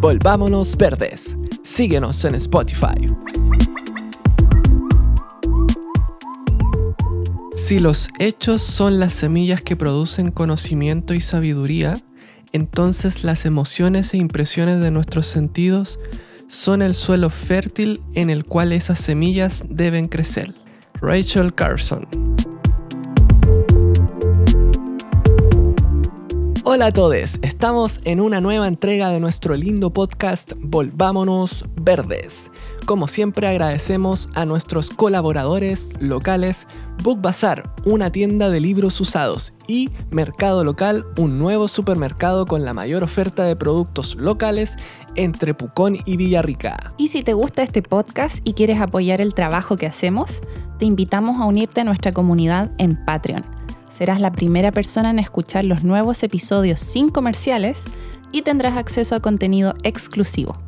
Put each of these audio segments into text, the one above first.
Volvámonos Verdes. Síguenos en Spotify. Si los hechos son las semillas que producen conocimiento y sabiduría, entonces las emociones e impresiones de nuestros sentidos son el suelo fértil en el cual esas semillas deben crecer. Rachel Carson. Hola a todos, estamos en una nueva entrega de nuestro lindo podcast Volvámonos Verdes. Como siempre agradecemos a nuestros colaboradores locales Book Bazar, una tienda de libros usados, y Mercado Local, un nuevo supermercado con la mayor oferta de productos locales entre Pucón y Villarrica. Y si te gusta este podcast y quieres apoyar el trabajo que hacemos, te invitamos a unirte a nuestra comunidad en Patreon. Serás la primera persona en escuchar los nuevos episodios sin comerciales y tendrás acceso a contenido exclusivo.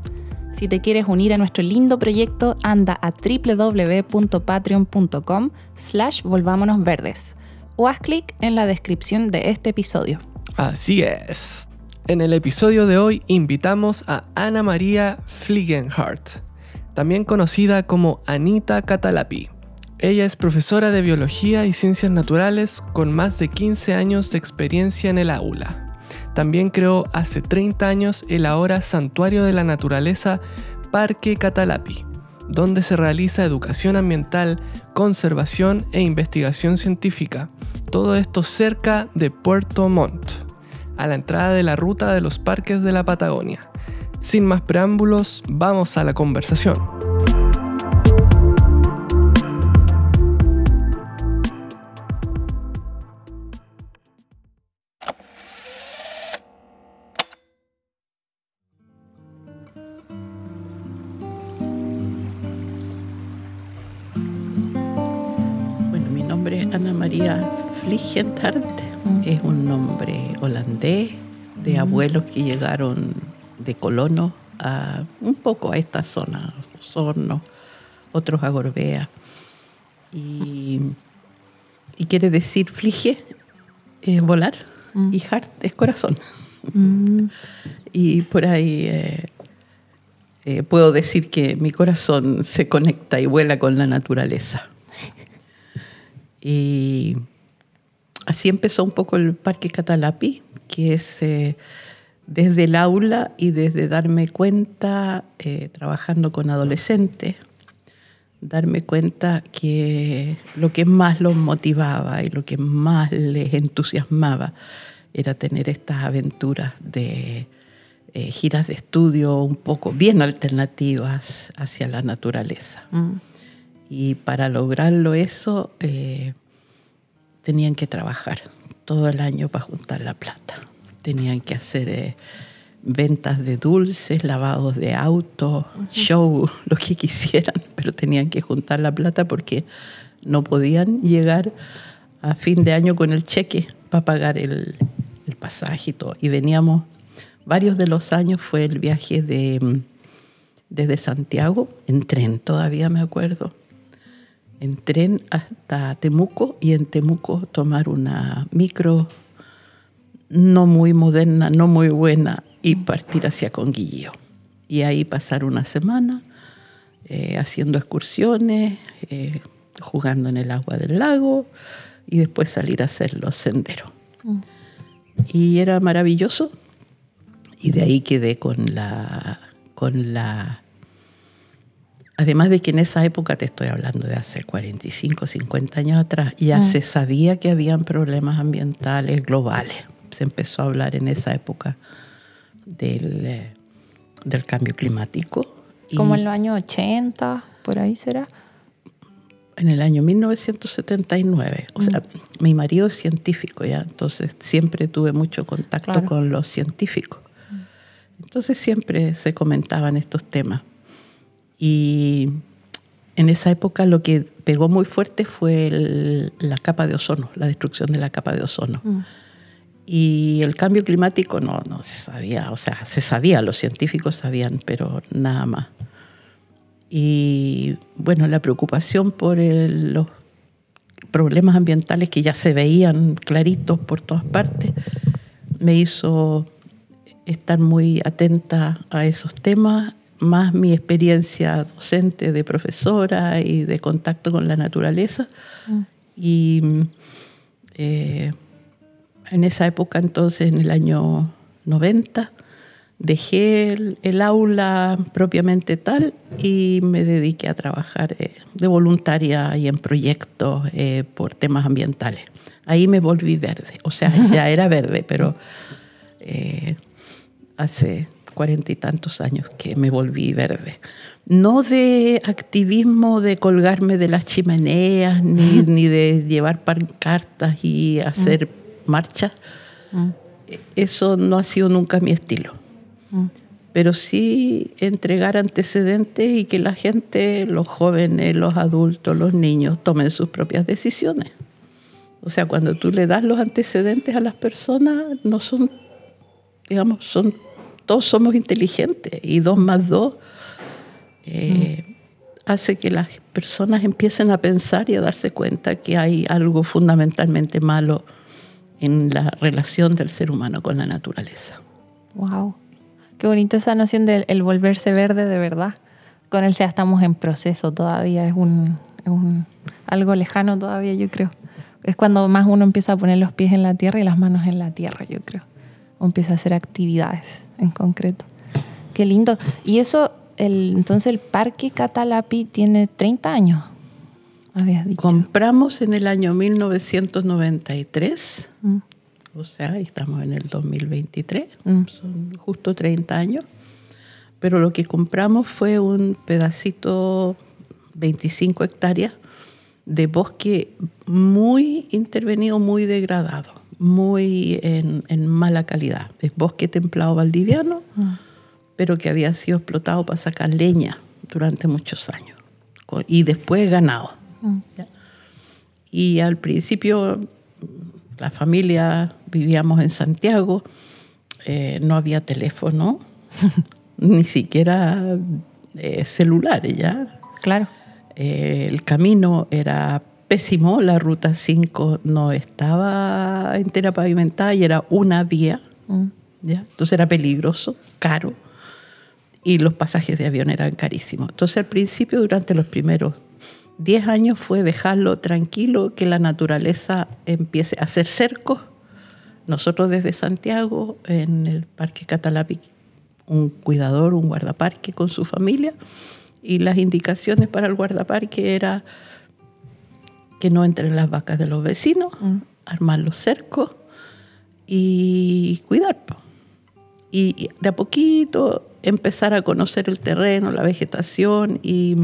Si te quieres unir a nuestro lindo proyecto, anda a www.patreon.com slash volvámonos verdes o haz clic en la descripción de este episodio. Así es. En el episodio de hoy invitamos a Ana María Fliegenhardt, también conocida como Anita Catalapi. Ella es profesora de Biología y Ciencias Naturales con más de 15 años de experiencia en el aula. También creó hace 30 años el ahora Santuario de la Naturaleza Parque Catalapi, donde se realiza educación ambiental, conservación e investigación científica. Todo esto cerca de Puerto Montt a la entrada de la ruta de los parques de la Patagonia. Sin más preámbulos, vamos a la conversación. Ana María Fliegentart es un nombre holandés de abuelos que llegaron de colonos a un poco a esta zona, Osorno, otros a Gorbea. Y, quiere decir flige es volar mm. y hart es corazón. Mm. y por ahí eh, eh, puedo decir que mi corazón se conecta y vuela con la naturaleza. Y así empezó un poco el Parque Catalapi, que es eh, desde el aula y desde darme cuenta, eh, trabajando con adolescentes, darme cuenta que lo que más los motivaba y lo que más les entusiasmaba era tener estas aventuras de eh, giras de estudio un poco bien alternativas hacia la naturaleza. Mm. Y para lograrlo eso, tenían que trabajar todo el año para juntar la plata. Tenían que hacer eh, ventas de dulces, lavados de autos, show, lo que quisieran, pero tenían que juntar la plata porque no podían llegar a fin de año con el cheque para pagar el, el pasaje y todo. Y veníamos, varios de los años fue el viaje de, mm, desde Santiago, en tren todavía me acuerdo, en tren hasta Temuco y en Temuco tomar una micro no muy moderna, no muy buena y partir hacia Conguilleo. Y ahí pasar una semana eh, haciendo excursiones, eh, jugando en el agua del lago y después salir a hacer los senderos. Mm. Y era maravilloso y de ahí quedé con la, con la Además de que en esa época, te estoy hablando de hace 45, 50 años atrás, ya mm. se sabía que habían problemas ambientales globales. Se empezó a hablar en esa época del, eh, del cambio climático. Como en los años 80, por ahí será. En el año 1979. O sea, mm. mi marido es científico ya, entonces siempre tuve mucho contacto con los científicos. Mm. Entonces siempre se comentaban estos temas. Y en esa época lo que pegó muy fuerte fue la capa de ozono, la destrucción de la capa de ozono. Mm. Y el cambio climático no, no se sabía, o sea, se sabía, los científicos sabían, pero nada más. Y bueno, la preocupación por los problemas ambientales que ya se veían claritos por todas partes me hizo estar muy atenta a esos temas, más mi experiencia docente de profesora y de contacto con la naturaleza. Mm. Y eh, en esa época, entonces, en el año 90, dejé el, el aula propiamente tal y me dediqué a trabajar eh, de voluntaria y en proyectos eh, por temas ambientales. Ahí me volví verde, o sea, ya era verde, pero eh, hace cuarenta y tantos años que me volví verde. No de activismo de colgarme de las chimeneas, ni, ni de llevar pancartas y hacer marchas. Mm. Eso no ha sido nunca mi estilo. Mm. Pero sí entregar antecedentes y que la gente, los jóvenes, los adultos, los niños, tomen sus propias decisiones. O sea, cuando tú le das los antecedentes a las personas, no son, digamos, son, todos somos inteligentes y dos más dos eh, hace que las personas empiecen a pensar y a darse cuenta que hay algo fundamentalmente malo en la relación del ser humano con la naturaleza. Wow. Qué bonito esa noción del el volverse verde de verdad. Con el SEA estamos en proceso todavía, es un, es un- algo lejano todavía, yo creo. Es cuando más uno empieza a poner los pies en la tierra y las manos en la tierra, yo creo. O empieza a hacer actividades en concreto. Qué lindo. Y eso, el, entonces el Parque Catalapi tiene 30 años, habías dicho. Compramos en el año 1993, Mm, o sea, estamos en el 2023, Mm. son justo 30 años, pero lo que compramos fue un pedacito, 25 hectáreas, de bosque muy intervenido, muy degradado, muy en, en mala calidad. Es bosque templado valdiviano, mm, pero que había sido explotado para sacar leña durante muchos años y después ganado. mm. Y al principio la familia vivíamos en Santiago, eh, no había teléfono, ni siquiera eh, celulares ya. Claro. Eh, el camino era pésimo, la ruta 5 no estaba entera pavimentada y era una vía, Mm, ¿ya? entonces era peligroso, caro, y los pasajes de avión eran carísimos. Entonces al principio, durante los primeros 10 años, fue dejarlo tranquilo, que la naturaleza empiece a hacer cercos. Nosotros desde Santiago, en el Parque Catalapi, un cuidador, un guardaparque con su familia, y las indicaciones para el guardaparque era que no entren las vacas de los vecinos, Mm. armar los cercos y cuidar. Y de a poquito empezar a conocer el terreno, la vegetación y,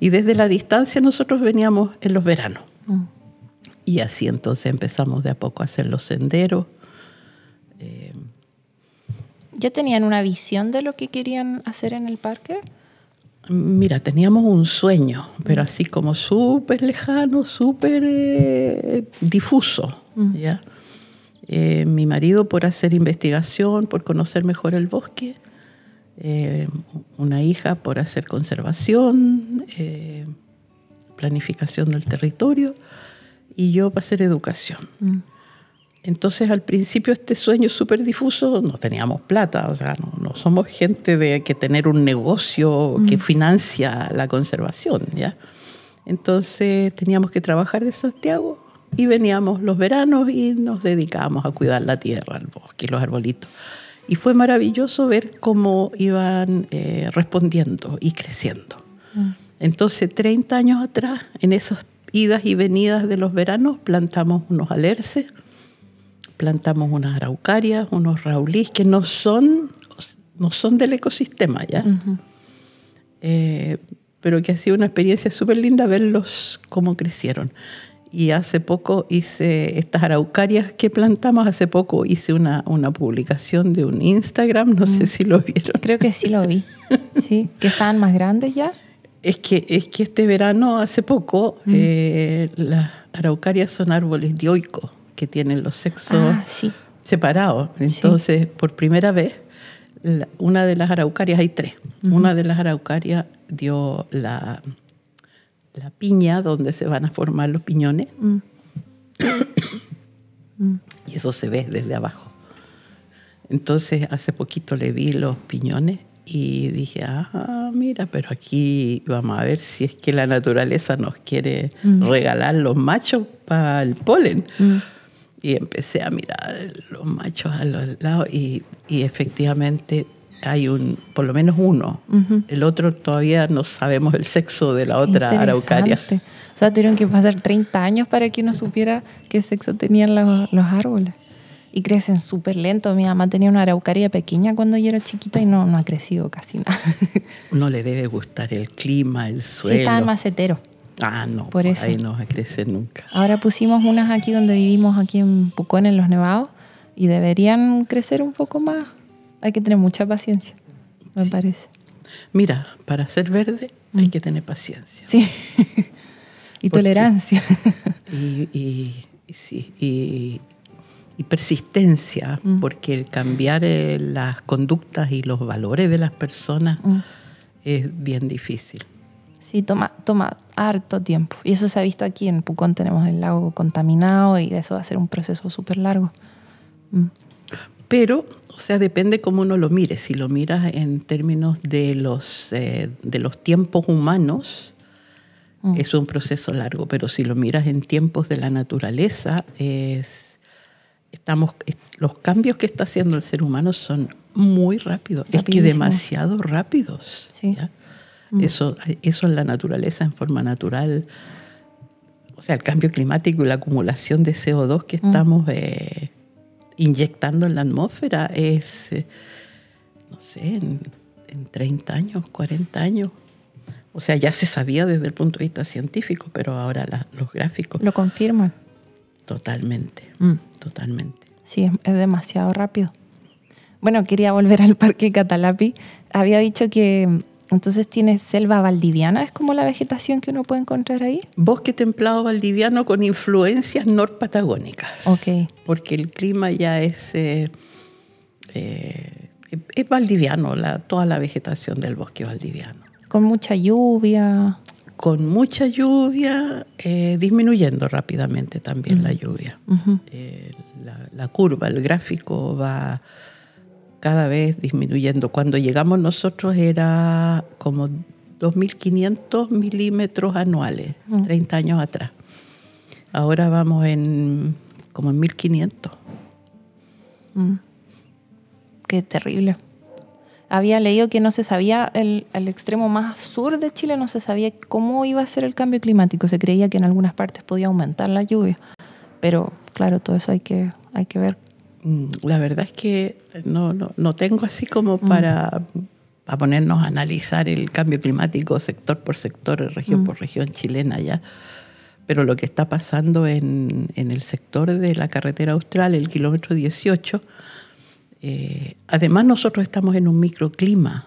y desde la distancia nosotros veníamos en los veranos. mm. Y así entonces empezamos de a poco a hacer los senderos. ¿Ya tenían una visión de lo que querían hacer en el parque? Mira, teníamos un sueño, pero así como súper lejano, súper eh, difuso. ¿ya? Eh, mi marido por hacer investigación, por conocer mejor el bosque, eh, una hija por hacer conservación, planificación del territorio, y yo para hacer educación. Mm, Entonces al principio este sueño súper difuso, no teníamos plata, o sea, no, no somos gente de que tener un negocio que financia la conservación, ¿ya? Entonces teníamos que trabajar de Santiago y veníamos los veranos y nos dedicábamos a cuidar la tierra, el bosque, los arbolitos. Y fue maravilloso ver cómo iban eh, respondiendo y creciendo. Entonces, 30 años atrás, en esas idas y venidas de los veranos, plantamos unos alerces, plantamos unas araucarias, unos raulís, que no son, no son del ecosistema, ¿ya? Eh, pero que ha sido una experiencia súper linda verlos cómo crecieron. Y hace poco hice estas araucarias que plantamos, hace poco hice una, una publicación de un Instagram, no sé si lo vieron. Creo que sí lo vi. Sí, que estaban más grandes ya. Es que, es que este verano, hace poco, eh, las araucarias son árboles dioicos que tienen los sexos Ah, sí. separados. Entonces, por primera vez, la- una de las araucarias, hay tres, una de las araucarias dio la, la piña donde se van a formar los piñones Mm. Mm. y eso se ve desde abajo. Entonces, hace poquito le vi los piñones y dije, ah, mira, pero aquí vamos a ver si es que la naturaleza nos quiere regalar los machos para el polen. Y empecé a mirar los machos a los lados y, y efectivamente hay un, por lo menos uno. El otro todavía no sabemos el sexo de la otra araucaria. O sea, tuvieron que pasar 30 años para que uno supiera qué sexo tenían los, los árboles. Y crecen súper lento. Mi mamá tenía una araucaria pequeña cuando yo era chiquita y no, no ha crecido casi nada. No le debe gustar el clima, el suelo. Sí, estaban maceteros. Ah, no, Por eso. ahí no va a crecer nunca. Ahora pusimos unas aquí donde vivimos, aquí en Pucón, en los Nevados, y deberían crecer un poco más. Hay que tener mucha paciencia, me parece. Mira, para ser verde Mm. hay que tener paciencia. Sí. y tolerancia. Y, y- y sí, y, y persistencia, Mm. porque el cambiar eh, las conductas y los valores de las personas Mm. es bien difícil. Sí, toma, toma harto tiempo. Y eso se ha visto aquí en Pucón, tenemos el lago contaminado y eso va a ser un proceso súper largo. Mm. Pero, o sea, depende cómo uno lo mire. Si lo miras en términos de los, eh, de los tiempos humanos, Mm. es un proceso largo. Pero si lo miras en tiempos de la naturaleza, es, estamos, es- los cambios que está haciendo el ser humano son muy rápidos. Es que demasiado rápidos. Sí. ¿ya? Mm. Eso, eso en la naturaleza, en forma natural. O sea, el cambio climático y la acumulación de CO2 que Mm. estamos eh, inyectando en la atmósfera es, eh, no sé, en, en 30 años, 40 años. O sea, ya se sabía desde el punto de vista científico, pero ahora la- los gráficos, Lo confirman. totalmente, Mm. totalmente. Sí, es, es demasiado rápido. Bueno, quería volver al Parque Catalapi. Había dicho que entonces tiene selva valdiviana, es como la vegetación que uno puede encontrar ahí. Bosque templado valdiviano con influencias norpatagónicas. Ok. Porque el clima ya es, eh, eh, es valdiviano, la, toda la vegetación del bosque valdiviano. Con mucha lluvia. Con mucha lluvia, eh, disminuyendo rápidamente también la lluvia. Eh, la, la curva, el gráfico va cada vez disminuyendo. Cuando llegamos nosotros era como 2.500 milímetros anuales, 30 años atrás. Ahora vamos en como en 1.500. Mm. Qué terrible. Había leído que no se sabía, el, el extremo más sur de Chile no se sabía cómo iba a ser el cambio climático. Se creía que en algunas partes podía aumentar la lluvia. Pero claro, todo eso hay que, hay que ver. Mm, La verdad es que no, no, no tengo así como para, para ponernos a analizar el cambio climático sector por sector, región por región chilena ya. Pero lo que está pasando en, en el sector de la carretera austral, el kilómetro 18, eh, además nosotros estamos en un microclima.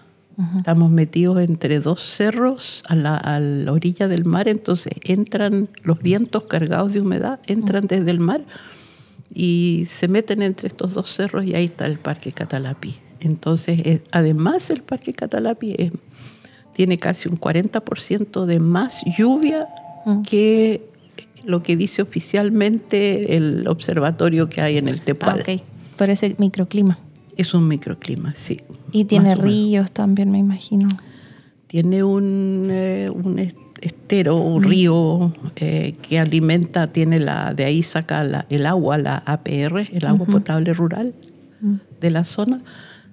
Estamos metidos entre dos cerros a la, a la orilla del mar, entonces entran los vientos cargados de humedad, entran desde el mar y se meten entre estos dos cerros y ahí está el Parque Catalapi. Entonces, es- además el Parque Catalapi es- tiene casi un 40% de más lluvia Mm. que lo que dice oficialmente el observatorio que hay en el Ah, Tepual. ok. Por ese microclima. Es un microclima, sí. Y tiene ríos también, me imagino. Tiene un, eh, un estero, un río eh, que alimenta, tiene la, de ahí saca la- el agua, la APR, el agua potable rural Mm. de la zona,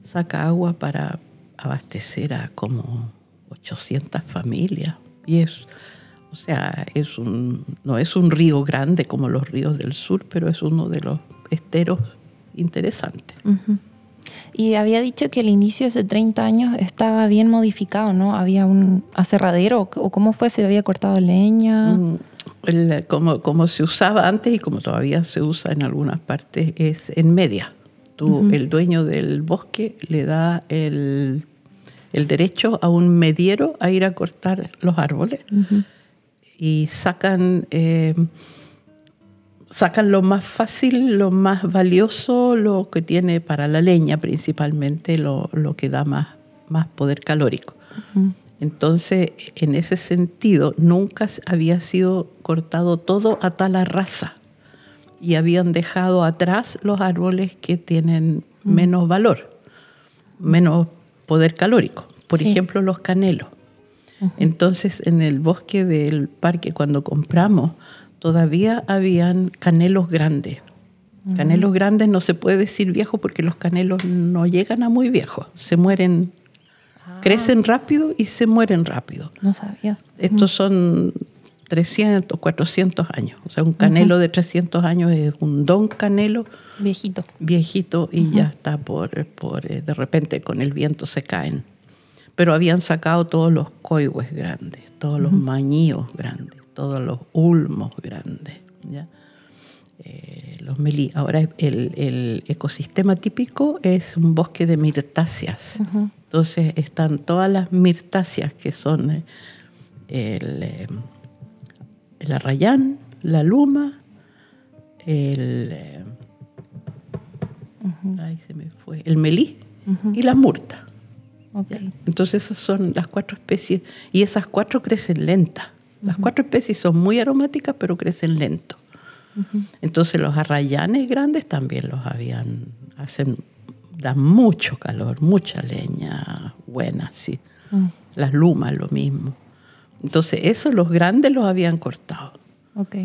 saca agua para abastecer a como 800 familias. Y es, o sea, es un, no es un río grande como los ríos del sur, pero es uno de los esteros interesantes. Y había dicho que el inicio hace 30 años estaba bien modificado, ¿no? Había un aserradero, o cómo fue, se había cortado leña. Mm, el- como, como se usaba antes y como todavía se usa en algunas partes, es en media. Tú, El dueño del bosque le da el, el derecho a un mediero a ir a cortar los árboles y sacan, eh, sacan lo más fácil, lo más valioso, lo que tiene para la leña principalmente, lo, lo que da más, más poder calórico. Entonces, en ese sentido, nunca había sido cortado todo a tal raza y habían dejado atrás los árboles que tienen menos valor, menos poder calórico. Por Sí. ejemplo, los canelos. Entonces, en el bosque del parque, cuando compramos, todavía habían canelos grandes. Canelos grandes no se puede decir viejo porque los canelos no llegan a muy viejos. Se mueren, crecen rápido y se mueren rápido. No sabía. Estos son 300, 400 años. O sea, un canelo de 300 años es un don canelo Viejito. viejito y ya está por, por eh, de repente con el viento se caen. Pero habían sacado todos los coihues grandes, todos los mañíos grandes, todos los ulmos grandes. ¿ya? Eh, los melí. Ahora el, el ecosistema típico es un bosque de mirtáceas. Entonces están todas las mirtáceas que son eh, el, eh, el arrayán, la luma, el... eh, Ay, se me fue. El melí y la murta. Entonces esas son las cuatro especies y esas cuatro crecen lentas. Las cuatro especies son muy aromáticas pero crecen lento. Entonces los arrayanes grandes también los habían, hacen, dan mucho calor, mucha leña buena, sí. Las lumas lo mismo. Entonces esos los grandes los habían cortado. Ok.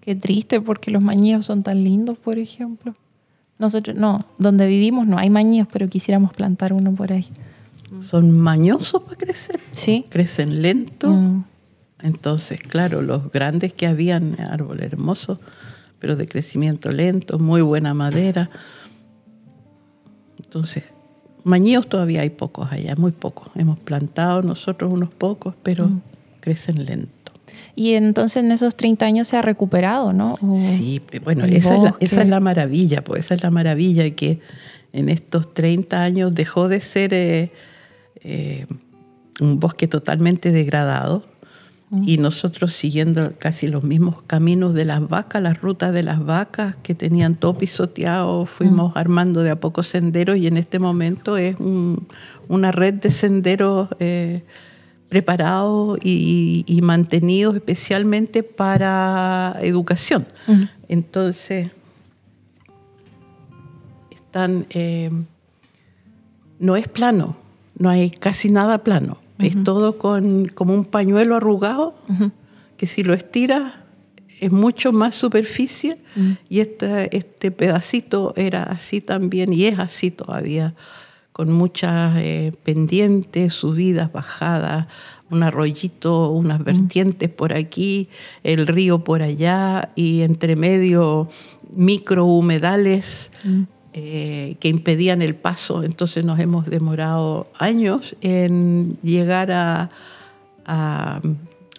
Qué triste porque los mañíos son tan lindos, por ejemplo. Nosotros, no, donde vivimos no hay mañíos, pero quisiéramos plantar uno por ahí. Son mañosos para crecer. Sí. Crecen lento. Mm. Entonces, claro, los grandes que habían, árboles hermosos, pero de crecimiento lento, muy buena madera. Entonces, mañíos todavía hay pocos allá, muy pocos. Hemos plantado nosotros unos pocos, pero Mm. crecen lento. Y entonces en esos 30 años se ha recuperado, ¿no? O- Sí, bueno, el esa es, la, bosque. esa es la maravilla, pues esa es la maravilla que en estos 30 años dejó de ser eh, eh, un bosque totalmente degradado y nosotros siguiendo casi los mismos caminos de las vacas, las rutas de las vacas que tenían todo pisoteado, fuimos armando de a poco senderos y en este momento es un- una red de senderos eh, preparados y, y mantenidos especialmente para educación. Entonces, están, eh, no es plano, no hay casi nada plano. Es todo con, como un pañuelo arrugado, que si lo estiras es mucho más superficie. Y este, este pedacito era así también y es así todavía, con muchas eh, pendientes, subidas, bajadas, un arroyito, unas vertientes por aquí, el río por allá y entre medio microhumedales eh, que impedían el paso. Entonces nos hemos demorado años en llegar a, a-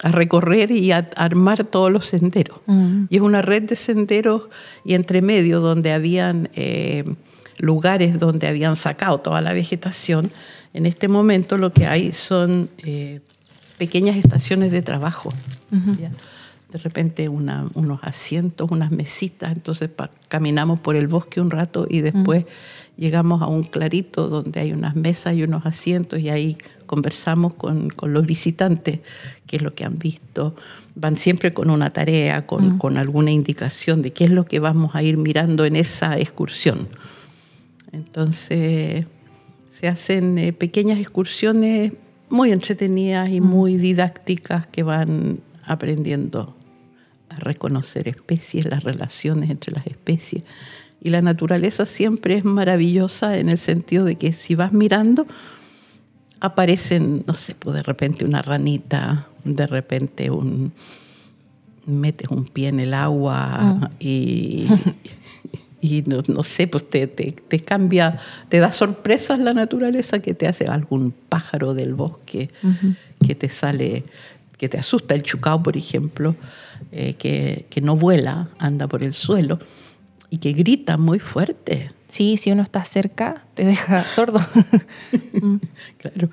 a recorrer y a armar todos los senderos. Mm. Y es una red de senderos y entre medio donde habían eh, lugares donde habían sacado toda la vegetación. En este momento lo que hay son eh, pequeñas estaciones de trabajo. ¿ya? De repente una- unos asientos, unas mesitas, entonces pa- caminamos por el bosque un rato y después llegamos a un clarito donde hay unas mesas y unos asientos y ahí conversamos con, con los visitantes, qué es lo que han visto. Van siempre con una tarea, con, con alguna indicación de qué es lo que vamos a ir mirando en esa excursión. Entonces se hacen eh, pequeñas excursiones muy entretenidas y muy didácticas que van aprendiendo a reconocer especies, las relaciones entre las especies. Y la naturaleza siempre es maravillosa en el sentido de que si vas mirando, aparecen, no sé, pues de repente una ranita, de repente un metes un pie en el agua y, y no, no sé, pues te, te, te cambia, te da sorpresas la naturaleza que te hace algún pájaro del bosque que te sale, que te asusta, el chucao, por ejemplo, eh, que, que no vuela, anda por el suelo y que grita muy fuerte. Sí, si uno está cerca, te deja sordo. Claro.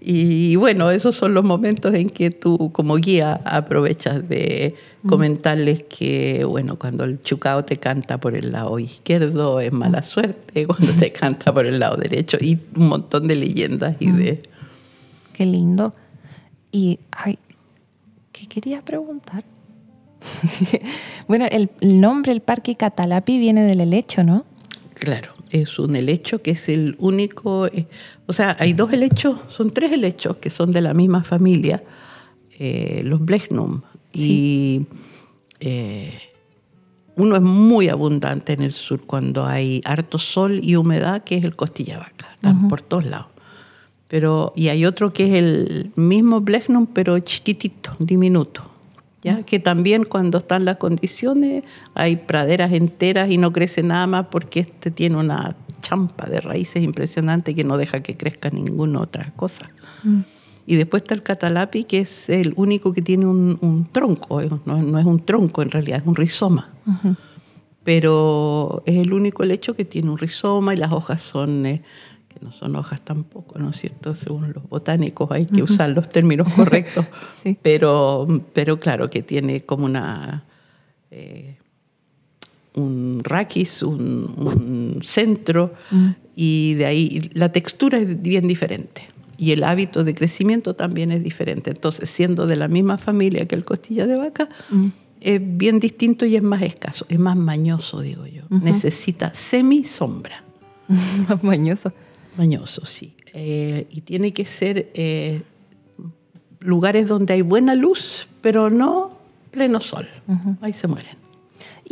Y, bueno, esos son los momentos en que tú como guía aprovechas de comentarles que, bueno, cuando el chucao te canta por el lado izquierdo es mala suerte, cuando te canta por el lado derecho y un montón de leyendas y de... Qué lindo. Y, ay, ¿qué quería preguntar? bueno, el, el nombre, el Parque Catalapi, viene del helecho, ¿no? Claro, es un helecho que es el único, eh, o sea, hay dos helechos, son tres helechos que son de la misma familia, eh, los Blechnum. Y eh, uno es muy abundante en el sur cuando hay harto sol y humedad, que es el costilla vaca, están por todos lados. Pero, y hay otro que es el mismo Blechnum, pero chiquitito, diminuto. ¿Ya? que también cuando están las condiciones hay praderas enteras y no crece nada más porque este tiene una champa de raíces impresionante que no deja que crezca ninguna otra cosa. Mm. Y después está el catalapi, que es el único que tiene un, tronco, no, es un tronco en realidad, es un rizoma. Pero es el único lecho que tiene un rizoma y las hojas son... Eh, que no son hojas tampoco, ¿no es cierto? Según los botánicos hay que usar los términos correctos, pero, pero claro que tiene como una... Eh, un raquis, un, centro, mm. y de ahí la textura es bien diferente. Y el hábito de crecimiento también es diferente. Entonces, siendo de la misma familia que el costilla de vaca, mm. es bien distinto y es más escaso, es más mañoso, digo yo. Necesita semi-sombra. mañoso. Mañoso, sí. Eh, y tiene que ser eh, lugares donde hay buena luz, pero no pleno sol. Ahí se mueren.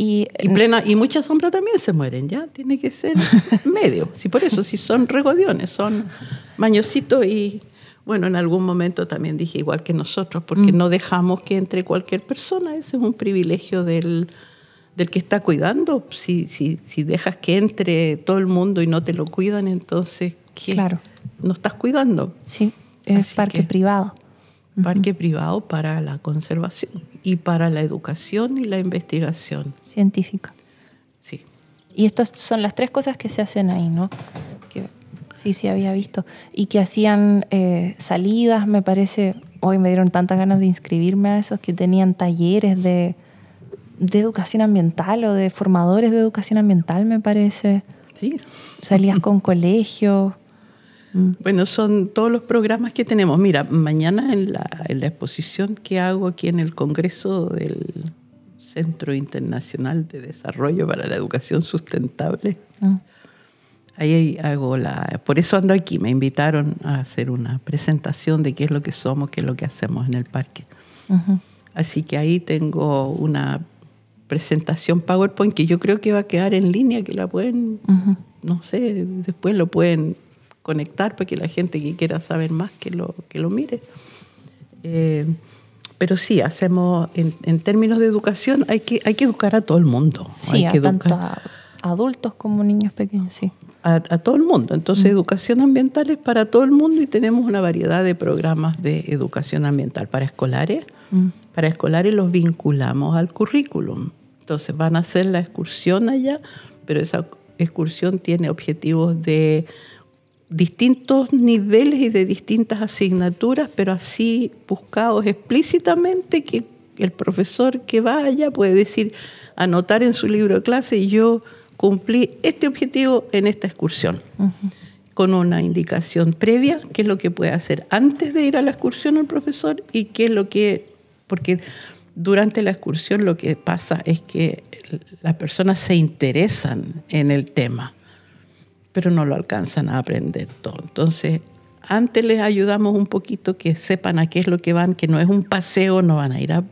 Y, plena, y mucha sombra también se mueren, ¿ya? Tiene que ser medio. Si por eso, si son regodiones, son mañositos y, bueno, en algún momento también dije igual que nosotros, porque mm. no dejamos que entre cualquier persona, ese es un privilegio del, del que está cuidando. Si, si, si dejas que entre todo el mundo y no te lo cuidan, entonces, ¿qué? Claro. No estás cuidando. Sí, es parque privado. Parque privado para la conservación y para la educación y la investigación. Científica. Sí. Y estas son las tres cosas que se hacen ahí, ¿no? Que sí, sí había visto. Y que hacían eh, salidas, me parece, hoy me dieron tantas ganas de inscribirme a esos que tenían talleres de de educación ambiental o de formadores de educación ambiental, me parece. Sí. Salías con colegios. Mm. Bueno, son todos los programas que tenemos. Mira, mañana en la, en la exposición que hago aquí en el Congreso del Centro Internacional de Desarrollo para la Educación Sustentable, mm. ahí hago la... Por eso ando aquí, me invitaron a hacer una presentación de qué es lo que somos, qué es lo que hacemos en el parque. Así que ahí tengo una presentación PowerPoint que yo creo que va a quedar en línea, que la pueden, no sé, después lo pueden conectar para que la gente que quiera saber más que lo, que lo mire. Eh, pero sí, hacemos, en, términos de educación, hay que, hay que educar a todo el mundo. Sí, hay que tanto a adultos como niños pequeños, sí. A, todo el mundo. Entonces, educación ambiental es para todo el mundo y tenemos una variedad de programas de educación ambiental para escolares. Para escolares los vinculamos al currículum. Entonces van a hacer la excursión allá, pero esa excursión tiene objetivos de distintos niveles y de distintas asignaturas, pero así buscados explícitamente que el profesor que vaya puede decir, anotar en su libro de clase y yo cumplí este objetivo en esta excursión. con una indicación previa, qué es lo que puede hacer antes de ir a la excursión el profesor y qué es lo que, porque durante la excursión lo que pasa es que las personas se interesan en el tema, pero no lo alcanzan a aprender todo. Entonces, antes les ayudamos un poquito que sepan a qué es lo que van, que no es un paseo, no van a ir a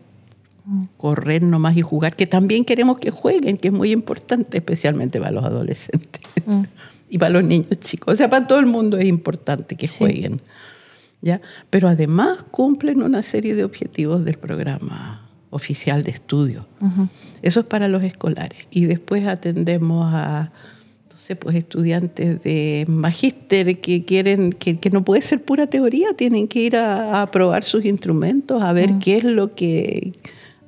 correr nomás y jugar, que también queremos que jueguen, que es muy importante, especialmente para los adolescentes mm. y para los niños chicos. O sea, para todo el mundo es importante que jueguen. ¿ya? Pero además cumplen una serie de objetivos del programa oficial de estudio. Eso es para los escolares. Y después atendemos a pues estudiantes de magíster que quieren, que, no puede ser pura teoría, tienen que ir a, probar sus instrumentos, a ver qué es lo que,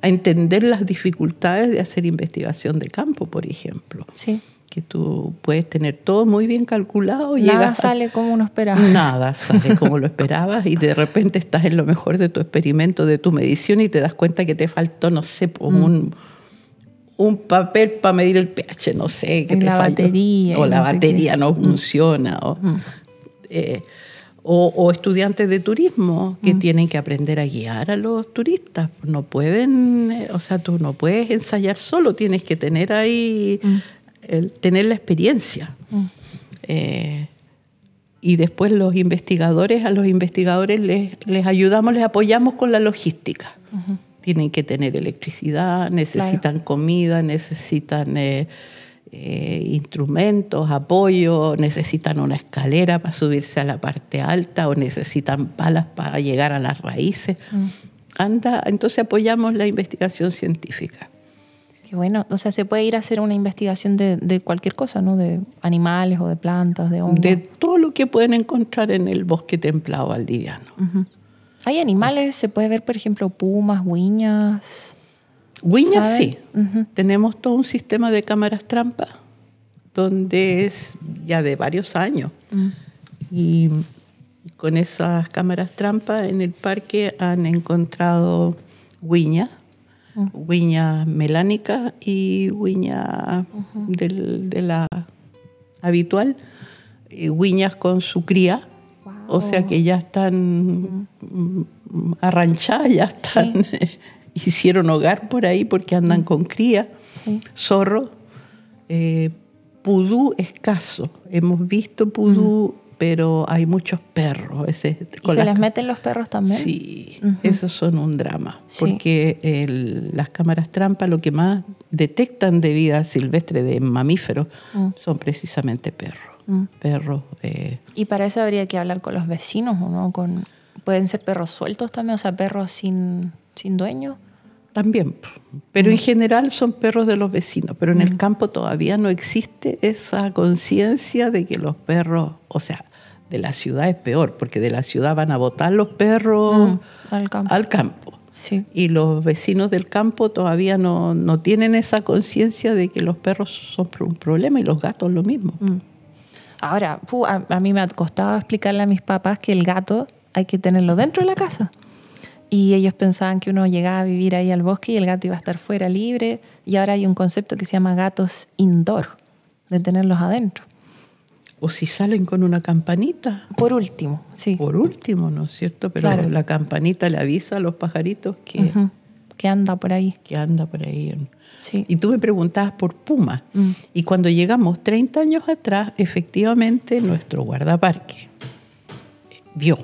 a entender las dificultades de hacer investigación de campo, por ejemplo. Sí que tú puedes tener todo muy bien calculado. Nada sale como uno esperaba. Nada sale como lo esperabas y de repente estás en lo mejor de tu experimento, de tu medición y te das cuenta que te faltó, no sé, mm. un, un, papel para medir el pH, no sé, que te la batería. O la batería no mm. funciona. Mm. Eh, o, o, estudiantes de turismo que tienen que aprender a guiar a los turistas. No pueden, eh, o sea, tú no puedes ensayar solo, tienes que tener ahí el tener la experiencia. Eh, y después los investigadores, a los investigadores les, les ayudamos, les apoyamos con la logística. Tienen que tener electricidad, necesitan comida, necesitan eh, eh, instrumentos, apoyo, necesitan una escalera para subirse a la parte alta o necesitan palas para llegar a las raíces. Anda, entonces apoyamos la investigación científica. Qué bueno. O sea, se puede ir a hacer una investigación de, de cualquier cosa, ¿no? De animales o de plantas, de hongos. De todo lo que pueden encontrar en el bosque templado valdiviano. ¿Hay animales? ¿Se puede ver, por ejemplo, pumas, huiñas? Huiñas sí. Tenemos todo un sistema de cámaras trampa donde es ya de varios años. Y con esas cámaras trampa en el parque han encontrado huiña melánica y del- de la habitual, y con su cría. O sea que ya están mm, arranchadas, ya están, hicieron hogar por ahí porque andan con cría, Sí. zorro, eh, pudú escaso. Hemos visto pudú, pero hay muchos perros. Ese, ¿Y se las les meten los perros también? Sí, esos son un drama, Sí. porque el- las cámaras trampa lo que más detectan de vida silvestre de mamíferos Mm. son precisamente perros. Mm. Perros, eh, Y para eso habría que hablar con los vecinos, ¿o no? Con, pueden ser perros sueltos también, o sea, perros sin, sin dueño. también, pero en general son perros de los vecinos, pero en el campo todavía no existe esa conciencia de que los perros, o sea, de la ciudad es peor, porque de la ciudad van a botar los perros Mm, al campo. al campo. Sí. Y los vecinos del campo todavía no, no tienen esa conciencia de que los perros son un problema y los gatos lo mismo. Mm. Ahora, pu, a, a mí me ha costado explicarle a mis papás que el gato hay que tenerlo dentro de la casa. Y ellos pensaban que uno llegaba a vivir ahí al bosque y el gato iba a estar fuera libre. Y ahora hay un concepto que se llama gatos indoor, de tenerlos adentro. O si salen con una campanita, Por último, sí. por último, ¿no es cierto? Pero Claro. la campanita le avisa a los pajaritos que. Que anda por ahí. que anda por ahí. Sí. Y tú me preguntabas por Puma. Mm. Y cuando llegamos 30 años atrás, efectivamente nuestro guardaparque vio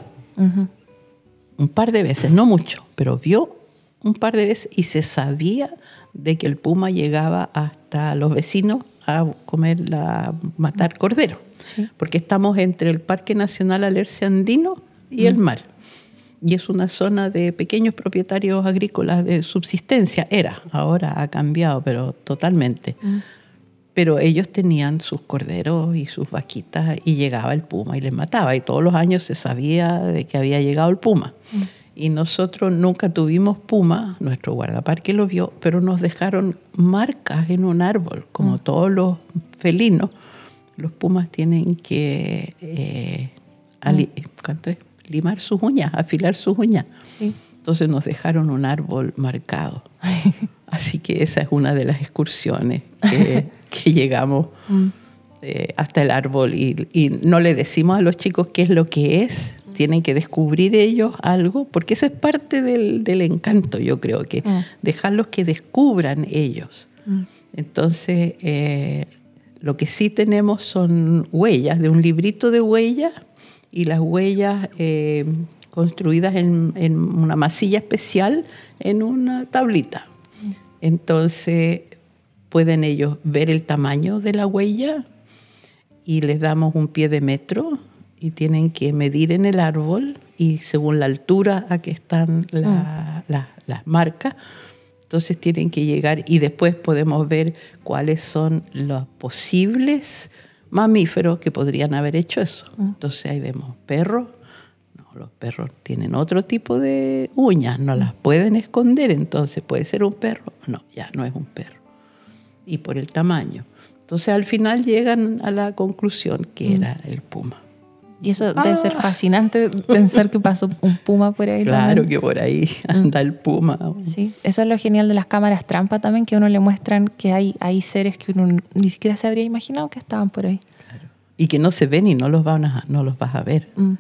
un par de veces, no mucho, pero vio un par de veces y se sabía de que el puma llegaba hasta los vecinos a comer la matar cordero, Sí. porque estamos entre el Parque Nacional Alerce Andino y el mar. Y es una zona de pequeños propietarios agrícolas de subsistencia, era, ahora ha cambiado, pero totalmente. Pero ellos tenían sus corderos y sus vaquitas y llegaba el puma y les mataba. Y todos los años se sabía de que había llegado el puma. Y nosotros nunca tuvimos puma, nuestro guardaparque lo vio, pero nos dejaron marcas en un árbol, como todos los felinos. Los pumas tienen que eh, ali- ¿cuánto es? limar sus uñas, afilar sus uñas. Sí. Entonces nos dejaron un árbol marcado. Así que esa es una de las excursiones que, que llegamos eh, hasta el árbol y, y no le decimos a los chicos qué es lo que es. Tienen que descubrir ellos algo, porque esa es parte del, del encanto, yo creo que Mm. dejarlos que descubran ellos. Mm. Entonces, eh, lo que sí tenemos son huellas, de un librito de huellas y las huellas eh, construidas en, en una masilla especial en una tablita. Entonces, pueden ellos ver el tamaño de la huella y les damos un pie de metro y tienen que medir en el árbol y según la altura a que están la- la- las marcas, entonces tienen que llegar y después podemos ver cuáles son los posibles mamíferos que podrían haber hecho eso. Entonces ahí vemos perros, no, los perros tienen otro tipo de uñas, no las pueden esconder, entonces puede ser un perro, no, ya no es un perro. Y por el tamaño. Entonces al final llegan a la conclusión que era el puma. Y eso debe ser fascinante pensar que pasó un puma por ahí. Claro también. que por ahí anda el puma. Sí, eso es lo genial de las cámaras trampa también, que a uno le muestran que hay, hay seres que uno ni siquiera se habría imaginado que estaban por ahí. Y que no se ven y no los, van a, no los vas a ver. Mm.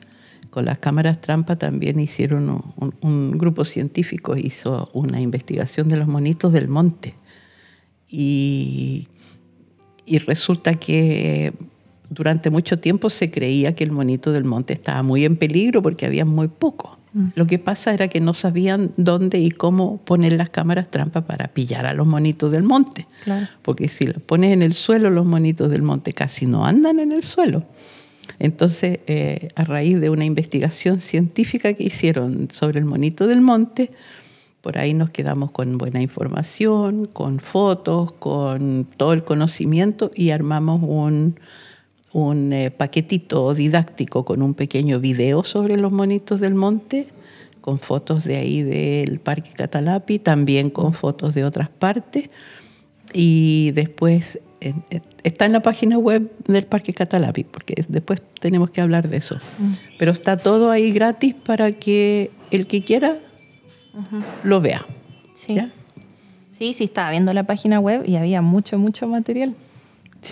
Con las cámaras trampa también hicieron un, un- un grupo científico, hizo una investigación de los monitos del monte. Y, Y resulta que durante mucho tiempo se creía que el monito del monte estaba muy en peligro porque había muy poco. Mm. Lo que pasa era que no sabían dónde y cómo poner las cámaras trampa para pillar a los monitos del monte. Porque si los pones en el suelo, los monitos del monte casi no andan en el suelo. Entonces, eh, a raíz de una investigación científica que hicieron sobre el monito del monte, por ahí nos quedamos con buena información, con fotos, con todo el conocimiento y armamos un, un eh, paquetito didáctico con un pequeño video sobre los monitos del monte, con fotos de ahí del Parque Catalapi, también con fotos de otras partes. Y después está en la página web del Parque Catalapi, porque después tenemos que hablar de eso. Mm. Pero está todo ahí gratis para que el que quiera lo vea. Sí. sí, sí, estaba viendo la página web y había mucho, mucho material.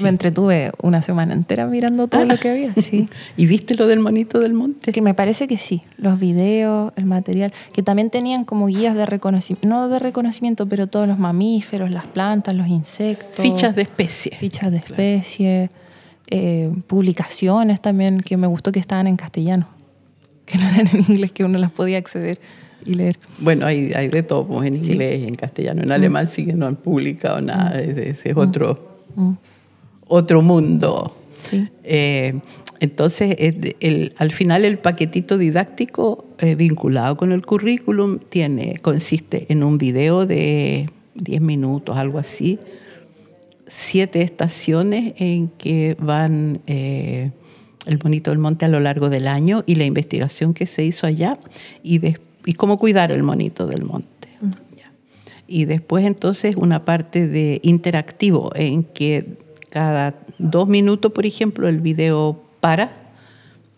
Me entretuve una semana entera mirando todo lo que había, sí. ¿Y viste lo del monito del monte? Que me parece que sí. Los videos, el material, que también tenían como guías de reconocimiento, no de reconocimiento, pero todos los mamíferos, las plantas, los insectos. Fichas de especie. Fichas de especie. Eh, publicaciones también, que me gustó que estaban en castellano, que no eran en inglés, que uno las podía acceder y leer. Bueno, hay, hay de todo, pues, en inglés y en castellano. En alemán sí que no han publicado nada, mm. ese es otro, mm. Otro mundo. Sí. Eh, entonces, el, al final el paquetito didáctico eh, vinculado con el currículum tiene, consiste en un video de 10 minutos, algo así, siete estaciones en que van eh, el bonito del monte a lo largo del año y la investigación que se hizo allá y después y cómo cuidar el monito del monte. Y después entonces una parte de interactivo en que cada dos minutos, por ejemplo, el video para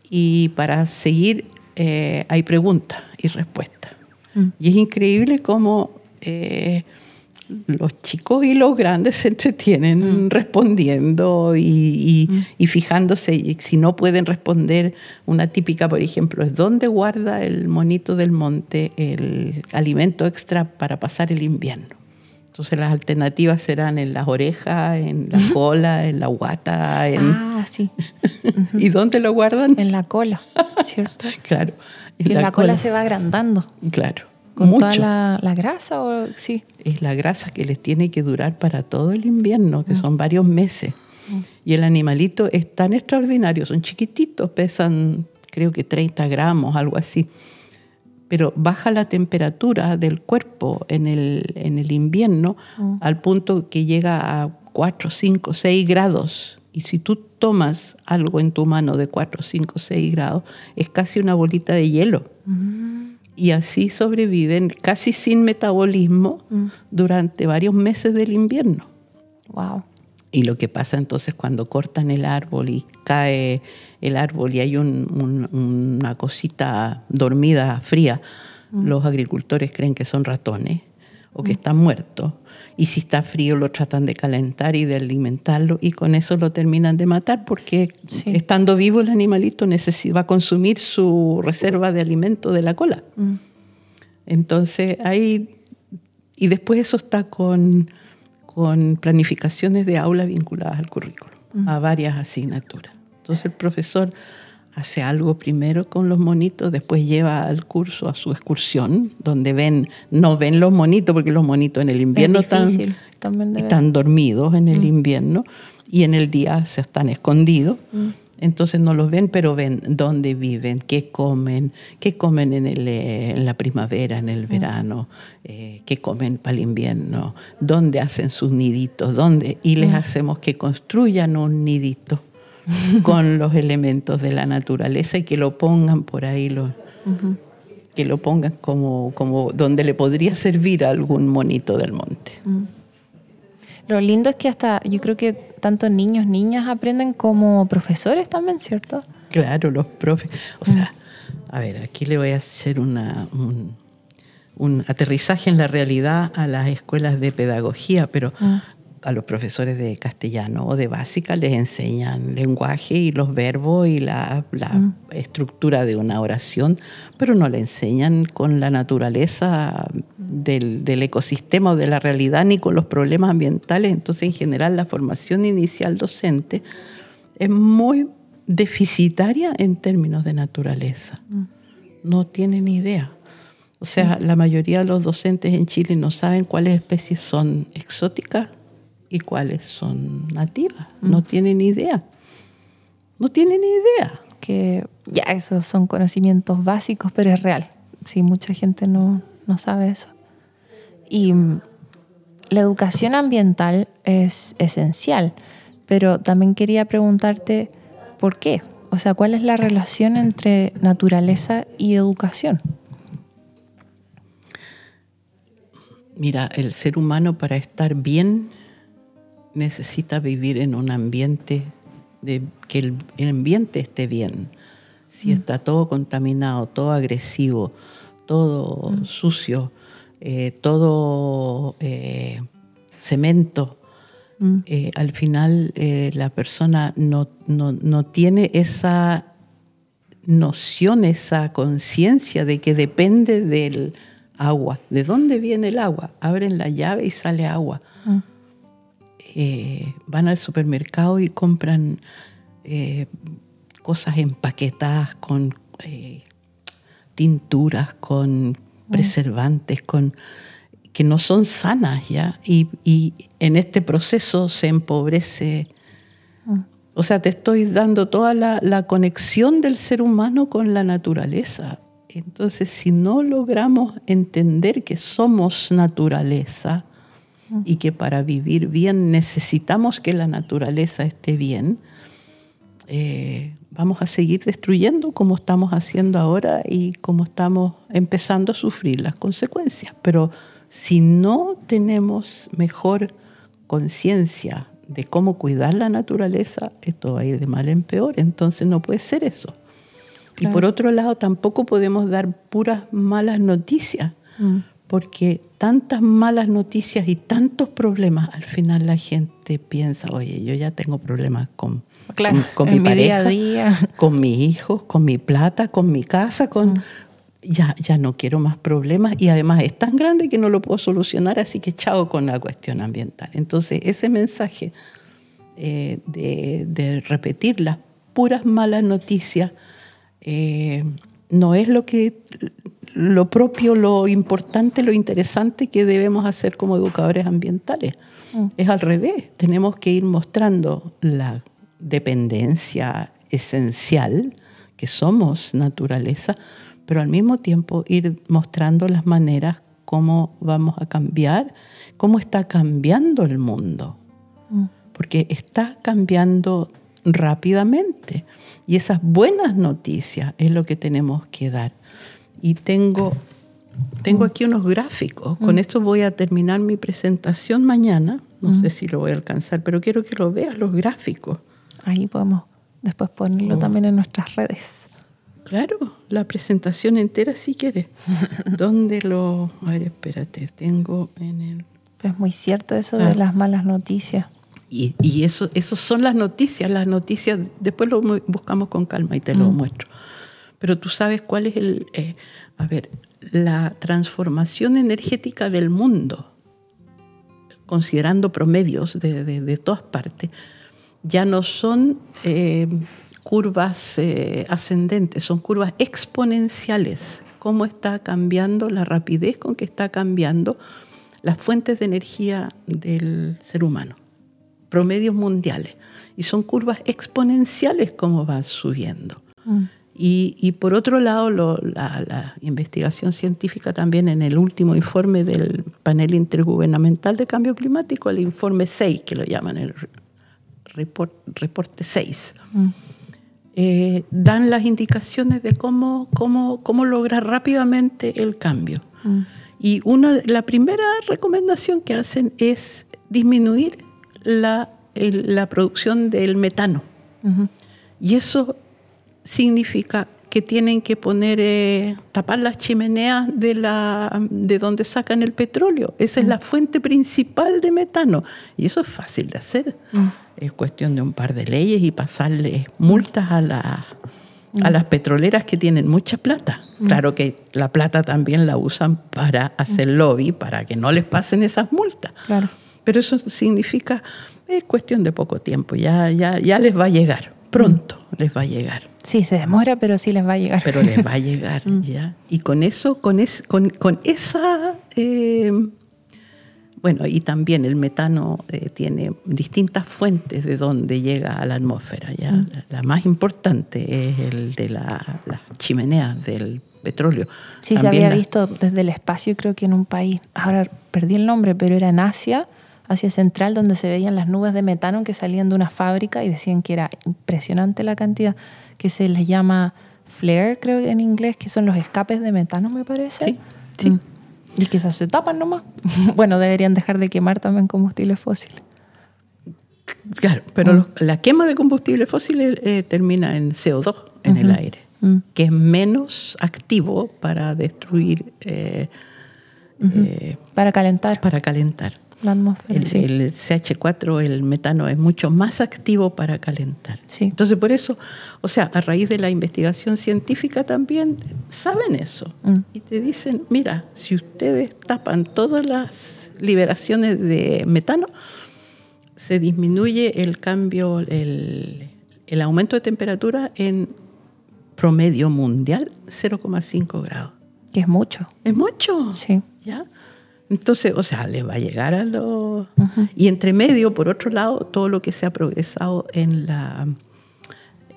y para seguir eh, hay preguntas y respuestas. Mm. Y es increíble cómo eh, los chicos y los grandes se entretienen mm. respondiendo mm. y, fijándose, y si no pueden responder, una típica, por ejemplo, es dónde guarda el monito del monte el alimento extra para pasar el invierno. Entonces las alternativas serán en las orejas, en la cola, en la guata. En... Ah, sí. ¿Y dónde lo guardan? En la cola, ¿cierto? claro. Y la, cola se va agrandando. Claro. ¿Con toda la, grasa o sí? Es la grasa que les tiene que durar para todo el invierno, que mm. son varios meses. Mm. Y el animalito es tan extraordinario, son chiquititos, pesan creo que 30 gramos, algo así. Pero baja la temperatura del cuerpo en el, en el invierno mm. al punto que llega a 4, 5, 6 grados. Y si tú tomas algo en tu mano de 4, 5, 6 grados, es casi una bolita de hielo y así sobreviven casi sin metabolismo mm. durante varios meses del invierno. Wow. Y lo que pasa entonces cuando cortan el árbol y cae el árbol y hay una cosita dormida, fría, mm. los agricultores creen que son ratones o que mm. están muertos y si está frío lo tratan de calentar y de alimentarlo y con eso lo terminan de matar porque estando vivo el animalito va a consumir su reserva de alimento de la cola. Mm. Entonces ahí, y después eso está con, con planificaciones de aula vinculadas al currículo, mm. a varias asignaturas. Entonces el profesor hace algo primero con los monitos, después lleva al curso a su excursión, donde ven, no ven los monitos, porque los monitos en el invierno están, están dormidos en el mm. invierno y en el día se están escondidos. Mm. Entonces no los ven, pero ven dónde viven, qué comen, qué comen en, el, eh, en la primavera, en el mm. verano, eh, qué comen para el invierno, dónde hacen sus niditos, dónde, y les hacemos que construyan un nidito con los elementos de la naturaleza y que lo pongan por ahí, lo, que lo pongan como, como donde le podría servir a algún monito del monte. Mm. Lo lindo es que hasta yo creo que tanto niños, niñas aprenden como profesores también, ¿cierto? Claro, los profes. O sea, a ver, aquí le voy a hacer una, un, un, aterrizaje en la realidad a las escuelas de pedagogía, pero mm a los profesores de castellano o de básica les enseñan lenguaje y los verbos y la, la estructura de una oración, pero no le enseñan con la naturaleza del, del, ecosistema o de la realidad ni con los problemas ambientales. Entonces, en general, la formación inicial docente es muy deficitaria en términos de naturaleza. No tienen idea. O sea, la mayoría de los docentes en Chile no saben cuáles especies son exóticas y cuáles son nativas. No tienen idea. No tienen idea. Que ya, esos son conocimientos básicos, pero es real. Sí, mucha gente no, no sabe eso. Y mm, la educación ambiental es esencial, pero también quería preguntarte por qué. O sea, ¿cuál es la relación entre naturaleza y educación? Mira, el ser humano para estar bien necesita vivir en un ambiente de que el, ambiente esté bien. Si mm. está todo contaminado, todo agresivo, todo mm. sucio, eh, todo eh, cemento, mm. eh, al final la persona no, no tiene esa noción, esa conciencia de que depende del agua. ¿De dónde viene el agua? Abren la llave y sale agua. Eh, van al supermercado y compran eh, cosas empaquetadas con eh, tinturas, con mm. preservantes, con que no son sanas ya. Y, en este proceso se empobrece. Mm. O sea, te estoy dando toda la conexión del ser humano con la naturaleza entonces, si no logramos entender que somos naturaleza y que para vivir bien necesitamos que la naturaleza esté bien, eh, vamos a seguir destruyendo como estamos haciendo ahora y como estamos empezando a sufrir las consecuencias. Pero si no tenemos mejor conciencia de cómo cuidar la naturaleza, esto va a ir de mal en peor. Entonces no puede ser eso. Y por otro lado, tampoco podemos dar puras malas noticias, mm. Porque tantas malas noticias y tantos problemas, al final la gente piensa, oye, yo ya tengo problemas con, con, mi, pareja, día con mis hijos, con mi plata, con mi casa, con... Mm. Ya, ya no quiero más problemas y además es tan grande que no lo puedo solucionar, así que chao con la cuestión ambiental. Entonces, ese mensaje eh, de, de repetir las puras malas noticias, eh, no es lo que lo propio, lo importante, lo interesante que debemos hacer como educadores ambientales. Mm. Es al revés, tenemos que ir mostrando la dependencia esencial que somos naturaleza, pero al mismo tiempo ir mostrando las maneras cómo vamos a cambiar, cómo está cambiando el mundo, mm. porque está cambiando rápidamente. Y esas buenas noticias es lo que tenemos que dar. Y tengo, tengo aquí unos gráficos. Con mm. esto voy a terminar mi presentación mañana. No mm. sé si lo voy a alcanzar, pero quiero que lo veas, los gráficos. Ahí podemos después ponerlo oh. también en nuestras redes. Claro, la presentación entera si quieres. ¿Dónde lo...? A ver, espérate, tengo en el... Es muy cierto eso de ah. las malas noticias. Y, y eso, eso son las noticias, las noticias, después lo buscamos con calma y te lo mm. muestro. Pero tú sabes cuál es el, eh, a ver, la transformación energética del mundo, considerando promedios de, de, todas partes, ya no son eh, curvas eh, ascendentes, son curvas exponenciales. Cómo está cambiando la rapidez con que está cambiando las fuentes de energía del ser humano promedios mundiales. Y son curvas exponenciales como va subiendo. Mm. Y, por otro lado, la, investigación científica también en el último informe del panel intergubernamental de cambio climático, el informe 6, que lo llaman el reporte 6, mm. eh, dan las indicaciones de cómo, cómo, cómo lograr rápidamente el cambio. Mm. Y una, la primera recomendación que hacen es disminuir la, la producción del metano. Y eso significa que tienen que poner, eh, tapar las chimeneas de, la, de donde sacan el petróleo. Esa es la fuente principal de metano. Y eso es fácil de hacer. Es cuestión de un par de leyes y pasarle multas a, la, a las petroleras que tienen mucha plata. Claro que la plata también la usan para hacer lobby, para que no les pasen esas multas. Claro. Pero eso significa, es cuestión de poco tiempo, ya, ya, ya les va a llegar, pronto les va a llegar. Sí, se demora, pero sí les va a llegar. Pero les va a llegar, ya. Y con eso, con, es, con, con esa... eh, bueno, y también el metano eh, tiene distintas fuentes de donde llega a la atmósfera. ¿ya? La, la más importante es el de la- las chimeneas del petróleo. Sí, se También había la- visto desde el espacio, creo que en un país, ahora perdí el nombre, pero era en Asia, Asia Central, donde se veían las nubes de metano que salían de una fábrica y decían que era impresionante la cantidad, que se les llama flare, creo que en inglés, que son los escapes de metano, me parece. Sí, sí. Mm. Y que esas se tapan nomás. bueno, deberían dejar de quemar también combustibles fósiles. Claro, pero Mm. los- la quema de combustibles fósiles eh, termina en CO2 en el aire, Mm. que es menos activo para destruir, eh, eh, Para calentar para calentar. La atmósfera. El, sí. el CH4, el metano, es mucho más activo para calentar. Sí. Entonces, por eso, o sea, a raíz de la investigación científica también saben eso. Mm. Y te dicen, mira, si ustedes tapan todas las liberaciones de metano, se disminuye el cambio, el, el aumento de temperatura en promedio mundial 0,5 grados. Que es mucho. Es mucho. Sí. ¿Ya? Entonces, o sea, les va a llegar a los... Y entre medio, por otro lado, todo lo que se ha progresado en la,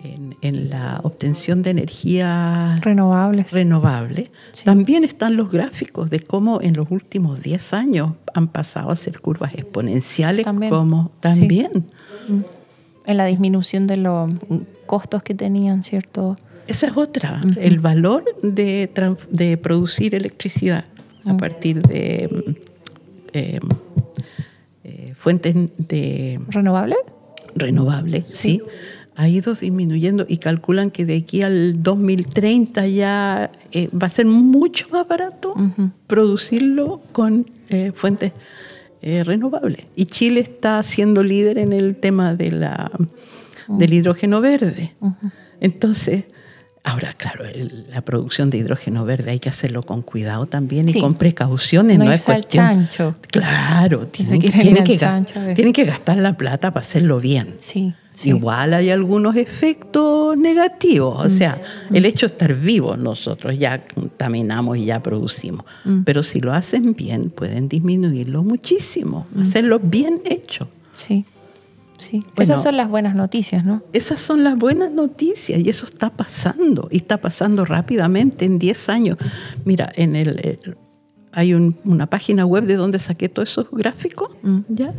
en, en la obtención de energía Renovables. renovable. Sí. También están los gráficos de cómo en los últimos 10 años han pasado a ser curvas exponenciales. También. Como, Sí. también. en la disminución de los costos que tenían, ¿cierto? Esa es otra, el valor de producir electricidad a partir de mm, eh, eh, fuentes de ¿Renovable? renovables, sí. ha ido disminuyendo y calculan que de aquí al 2030 ya eh, va a ser mucho más barato producirlo con fuentes renovables. Y Chile está siendo líder en el tema de la, del hidrógeno verde. Entonces, ahora, claro, el- la producción de hidrógeno verde hay que hacerlo con cuidado también Sí. y con precauciones. No es al cuestión. chancho. Claro, tienen que, tienen chancho tienen gastar la plata para hacerlo bien. Sí, sí. Igual hay algunos efectos negativos, o sea, el hecho de estar vivos nosotros ya contaminamos y ya producimos, pero si lo hacen bien pueden disminuirlo muchísimo, hacerlo bien hecho. Sí, sí. Bueno. Esas son las buenas noticias, ¿no? Esas son las buenas noticias y eso está pasando y está pasando rápidamente en 10 años. Mira, en el, eh, hay un- una página web de donde saqué todos esos gráficos, ¿ya?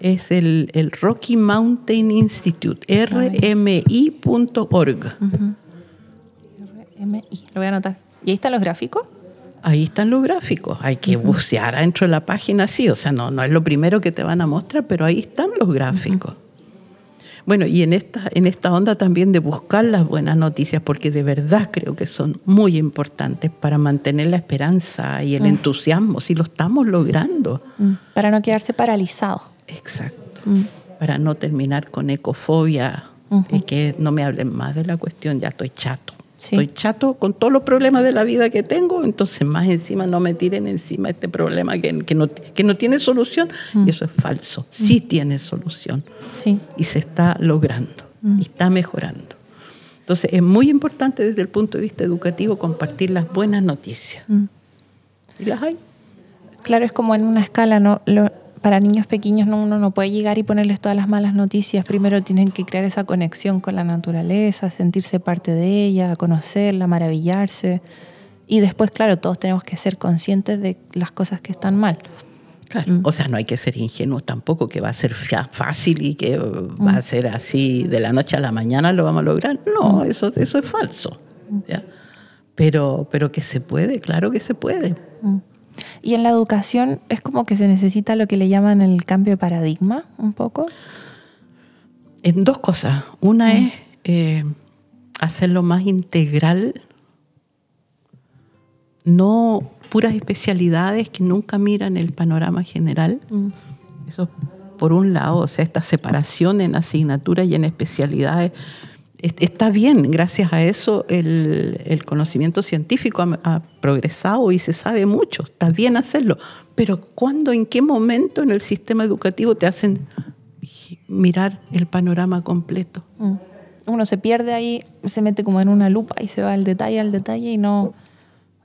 Es el, el Rocky Mountain Institute, rmi.org. MI. Lo voy a anotar. ¿Y ahí están los gráficos? Ahí están los gráficos. Hay que bucear adentro de la página, sí. O sea, no, no es lo primero que te van a mostrar, pero ahí están los gráficos. Bueno, y en esta, en esta onda también de buscar las buenas noticias, porque de verdad creo que son muy importantes para mantener la esperanza y el entusiasmo, si lo estamos logrando. Mm, Para no quedarse paralizado. Exacto. Mm. Para no terminar con ecofobia, y que no me hablen más de la cuestión, ya estoy chato. Sí. Estoy chato con todos los problemas de la vida que tengo, entonces más encima no me tiren encima este problema que, que no, que no tiene solución. Y eso es falso. Sí tiene solución Sí. y se está logrando y está mejorando. Entonces es muy importante desde el punto de vista educativo compartir las buenas noticias. Mm. Y las hay. Claro, es como en una escala, ¿no? Lo- para niños pequeños no, uno no puede llegar y ponerles todas las malas noticias. Primero tienen que crear esa conexión con la naturaleza, sentirse parte de ella, conocerla, maravillarse. Y después, claro, todos tenemos que ser conscientes de las cosas que están mal. Claro. O sea, no hay que ser ingenuos tampoco, que va a ser fácil y que va a ser así de la noche a la mañana lo vamos a lograr. No, eso, eso es falso. ¿ya? Pero, pero que se puede, claro que se puede. Mm. Y en la educación es como que se necesita lo que le llaman el cambio de paradigma, un poco. En dos cosas. Una es eh, hacerlo más integral, no puras especialidades que nunca miran el panorama general. Mm. Eso por un lado, o sea, esta separación en asignaturas y en especialidades está bien, gracias a eso el, el conocimiento científico ha, ha, progresado y se sabe mucho, está bien hacerlo, pero ¿cuándo, en qué momento en el sistema educativo te hacen mirar el panorama completo? Mm. Uno se pierde ahí, se mete como en una lupa y se va al detalle, al detalle y no,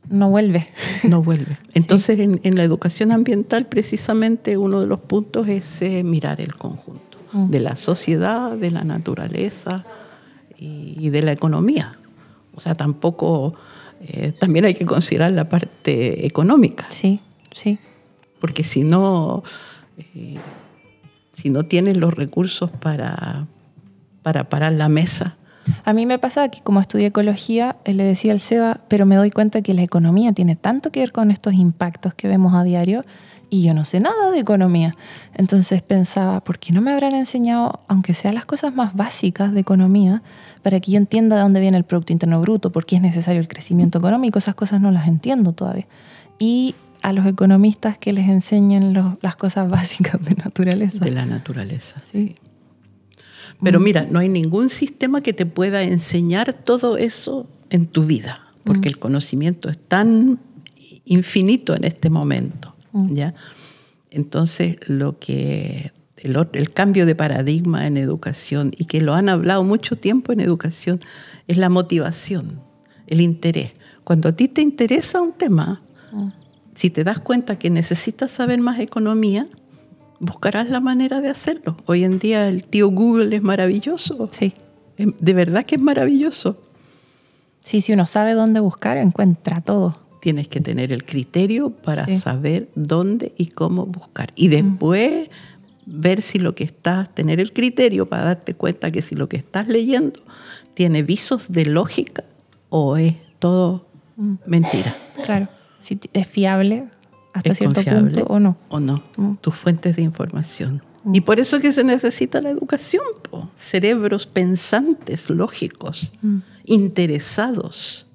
no vuelve. No vuelve. Entonces, sí. en, en, la educación ambiental, precisamente uno de los puntos es eh, mirar el conjunto mm. de la sociedad, de la naturaleza y, y de la economía. O sea, tampoco, eh, también hay que considerar la parte económica. Sí, sí. Porque si no, eh, si no tienes los recursos para, para parar la mesa, a mí me pasa que como estudié ecología, eh, le decía al Seba, pero me doy cuenta que la economía tiene tanto que ver con estos impactos que vemos a diario y yo no sé nada de economía. Entonces pensaba, ¿por qué no me habrán enseñado, aunque sean las cosas más básicas de economía, para que yo entienda de dónde viene el Producto Interno Bruto, por qué es necesario el crecimiento económico? Esas cosas no las entiendo todavía. Y a los economistas que les enseñen los, las cosas básicas de naturaleza. De la naturaleza, sí. Pero mira, no hay ningún sistema que te pueda enseñar todo eso en tu vida, porque mm. el conocimiento es tan infinito en este momento, mm. ¿ya? Entonces, lo que el, el, cambio de paradigma en educación y que lo han hablado mucho tiempo en educación es la motivación, el interés. Cuando a ti te interesa un tema, mm. si te das cuenta que necesitas saber más economía, buscarás la manera de hacerlo. Hoy en día el tío Google es maravilloso. Sí. De verdad que es maravilloso. Sí, si uno sabe dónde buscar, encuentra todo. Tienes que tener el criterio para sí. saber dónde y cómo buscar. Y después mm. ver si lo que estás, tener el criterio para darte cuenta que si lo que estás leyendo tiene visos de lógica o es todo mm. mentira. Claro, si es fiable, hasta cierto punto o no. O no, mm. tus fuentes de información. Mm. Y por eso que se necesita la educación, po. cerebros pensantes, lógicos, interesados.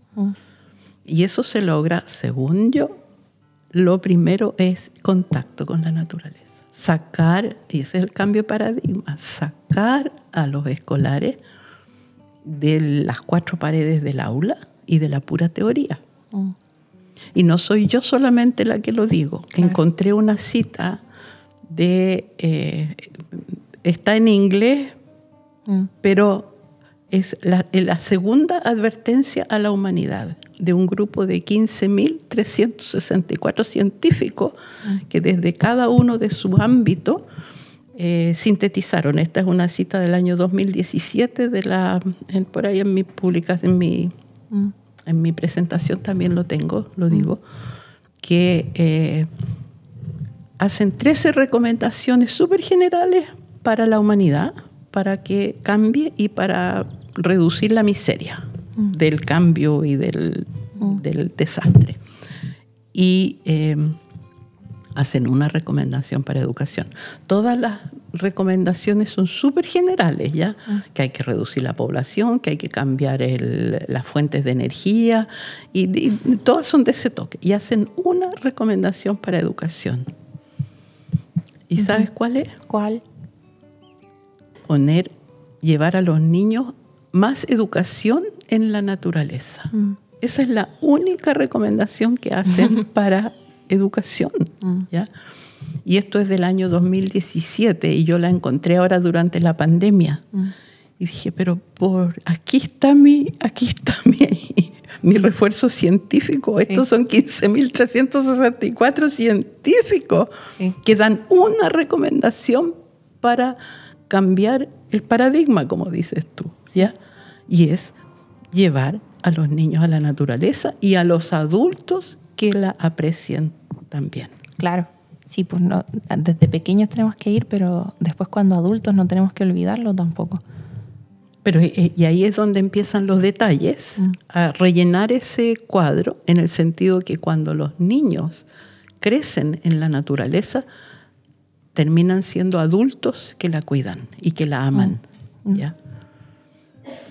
Y eso se logra, según yo, lo primero es contacto con la naturaleza. Sacar, y ese es el cambio de paradigma, sacar a los escolares de las cuatro paredes del aula y de la pura teoría. Y no soy yo solamente la que lo digo. Claro. Encontré una cita de... Eh, está en inglés, mm. pero es la, la, segunda advertencia a la humanidad de un grupo de 15.364 científicos mm. que desde cada uno de su ámbito eh, sintetizaron. Esta es una cita del año 2017, de la, en, por ahí en mi publicación, en mi... Mm en mi presentación también lo tengo, lo digo, que eh, hacen 13 recomendaciones súper generales para la humanidad, para que cambie y para reducir la miseria mm. Del cambio y del, mm. del desastre. Y eh, hacen una recomendación para educación. Todas las recomendaciones son súper generales, ¿ya? Ah. Que hay que reducir la población, que hay que cambiar el, las fuentes de energía, y, y, todas son de ese toque. Y hacen una recomendación para educación. ¿Y uh -huh. sabes cuál es? ¿Cuál? Poner, llevar a los niños más educación en la naturaleza. Mm. Esa es la única recomendación que hacen para educación, mm. ¿ya? Y esto es del año 2017 y yo la encontré ahora durante la pandemia. Mm. Y dije, pero por aquí está mi, aquí está mi, mi refuerzo científico. Sí. Estos son 15.364 científicos sí. que dan una recomendación para cambiar el paradigma, como dices tú, ¿ya? Y es llevar a los niños a la naturaleza y a los adultos que la aprecien también. Claro. Sí, pues no, desde pequeños tenemos que ir, pero después cuando adultos no tenemos que olvidarlo tampoco. Pero y ahí es donde empiezan los detalles, mm. a rellenar ese cuadro en el sentido que cuando los niños crecen en la naturaleza, terminan siendo adultos que la cuidan y que la aman. Mm. ¿ya?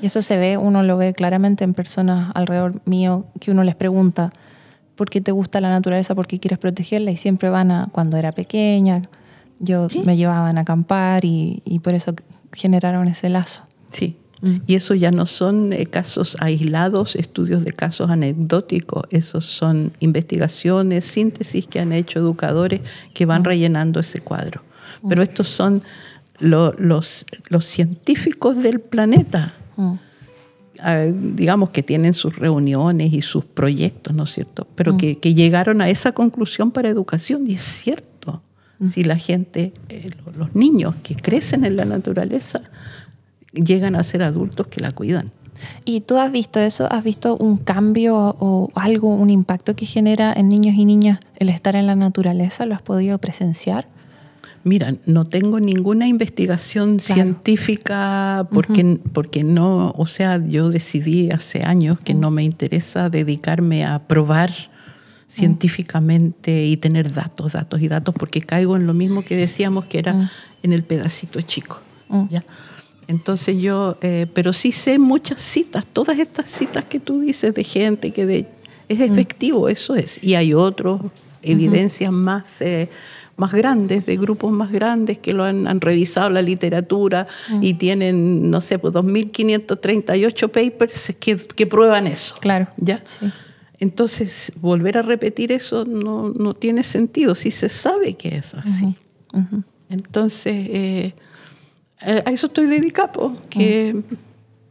Y eso se ve, uno lo ve claramente en personas alrededor mío, que uno les pregunta, ¿por qué te gusta la naturaleza? ¿Por qué quieres protegerla? Y siempre van a, cuando era pequeña, yo Sí. me llevaban a acampar y, y por eso generaron ese lazo. Sí. Mm. Y eso ya no son eh, casos aislados, estudios de casos anecdóticos, esos son investigaciones, síntesis que han hecho educadores que van rellenando ese cuadro. Pero estos son lo- los, los científicos del planeta, Mm. digamos que tienen sus reuniones y sus proyectos, ¿no es cierto? Pero Mm. que, que llegaron a esa conclusión para educación, y es cierto. Mm. Si la gente, eh, lo- los niños que crecen en la naturaleza, llegan a ser adultos que la cuidan. ¿Y tú has visto eso? ¿Has visto un cambio o algo, un impacto que genera en niños y niñas el estar en la naturaleza? ¿Lo has podido presenciar? Mira, no tengo ninguna investigación Claro. científica porque, porque no, o sea, yo decidí hace años que no me interesa dedicarme a probar científicamente y tener datos, datos y datos, porque caigo en lo mismo que decíamos que era Mm. en el pedacito chico. Mm. ¿ya? Entonces yo, eh, pero sí sé muchas citas, todas estas citas que tú dices de gente que de, es efectivo, eso es. Y hay otras evidencias más, eh, más grandes, de grupos más grandes que lo han, han revisado la literatura y tienen, no sé, pues 2.538 papers que, que prueban eso. Claro. ¿Ya? Sí. Entonces, volver a repetir eso no, no tiene sentido si se sabe que es así. Entonces, eh, a eso estoy dedicada, po, que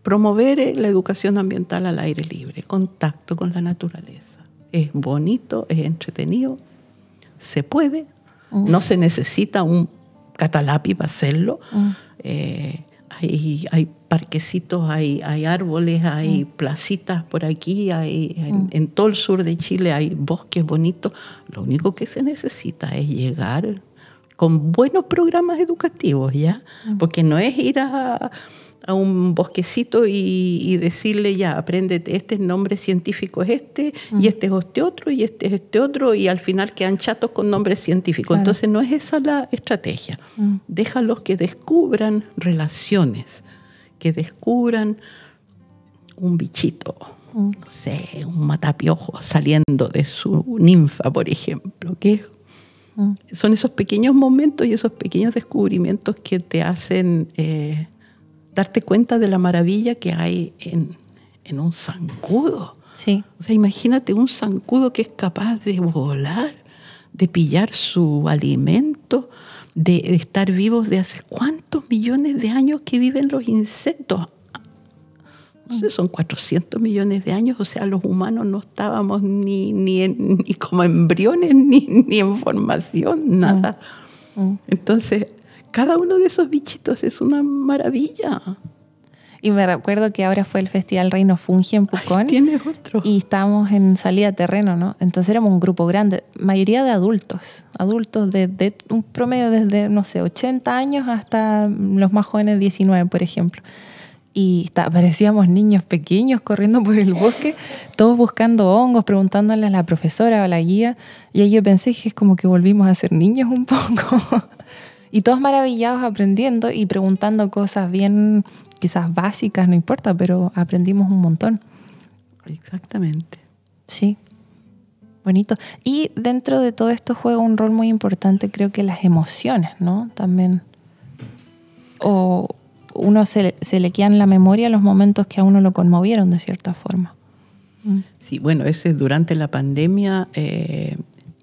promover eh, la educación ambiental al aire libre, contacto con la naturaleza. Es bonito, es entretenido, se puede, no se necesita un catalapi para hacerlo. Eh, hay, hay parquecitos, hay, hay árboles, hay placitas por aquí, hay, en, en todo el sur de Chile hay bosques bonitos. Lo único que se necesita es llegar con buenos programas educativos, ¿ya? Porque no es ir a, a un bosquecito y, y decirle, ya, apréndete, este nombre científico es este, y este es este otro, y este es este otro, y al final quedan chatos con nombres científicos. Claro. Entonces no es esa la estrategia. Mm. Déjalos que descubran relaciones, que descubran un bichito, Mm. no sé, un matapiojo saliendo de su ninfa, por ejemplo, que es Mm. son esos pequeños momentos y esos pequeños descubrimientos que te hacen eh, darte cuenta de la maravilla que hay en, en un zancudo. Sí. O sea, imagínate un zancudo que es capaz de volar, de pillar su alimento, de estar vivos de hace cuántos millones de años que viven los insectos. No sé, son 400 millones de años, o sea, los humanos no estábamos ni, ni, en- ni como embriones, ni, ni en formación, nada. Mm. Entonces, cada uno de esos bichitos es una maravilla. Y me recuerdo que ahora fue el Festival Reino Fungi en Pucón. Tienes otro. Y estábamos en salida a terreno, ¿no? Entonces éramos un grupo grande, mayoría de adultos, adultos de, de un promedio desde, no sé, 80 años hasta los más jóvenes, 19, por ejemplo. Y está- parecíamos niños pequeños corriendo por el bosque, todos buscando hongos, preguntándole a la profesora o a la guía. Y ahí yo pensé que es como que volvimos a ser niños un poco. y todos maravillados aprendiendo y preguntando cosas bien, quizás básicas, no importa, pero aprendimos un montón. Exactamente. Sí, bonito. Y dentro de todo esto juega un rol muy importante, creo que las emociones, ¿no? También. O uno se, se le quedan en la memoria los momentos que a uno lo conmovieron de cierta forma. Sí, bueno, ese durante la pandemia eh,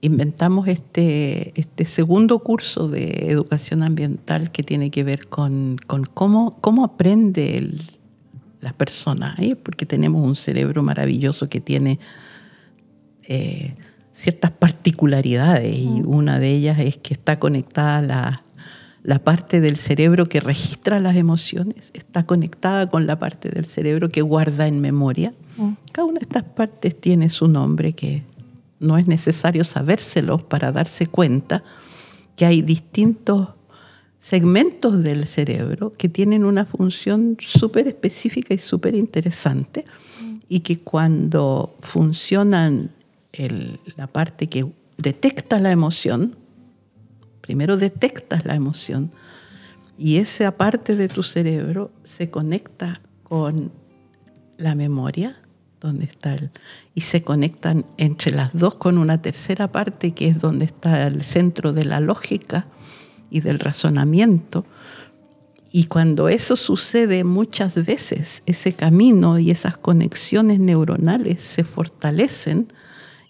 inventamos este, este segundo curso de educación ambiental que tiene que ver con, con cómo, cómo aprende el- las personas, ¿eh? porque tenemos un cerebro maravilloso que tiene eh, ciertas particularidades y una de ellas es que está conectada a la, la parte del cerebro que registra las emociones, está conectada con la parte del cerebro que guarda en memoria. Cada una de estas partes tiene su nombre que no es necesario sabérselos para darse cuenta que hay distintos segmentos del cerebro que tienen una función súper específica y súper interesante y que cuando funcionan la parte que detecta la emoción, primero detectas la emoción y esa parte de tu cerebro se conecta con la memoria, donde está el, y se conectan entre las dos con una tercera parte que es donde está el centro de la lógica y del razonamiento. Y cuando eso sucede muchas veces, ese camino y esas conexiones neuronales se fortalecen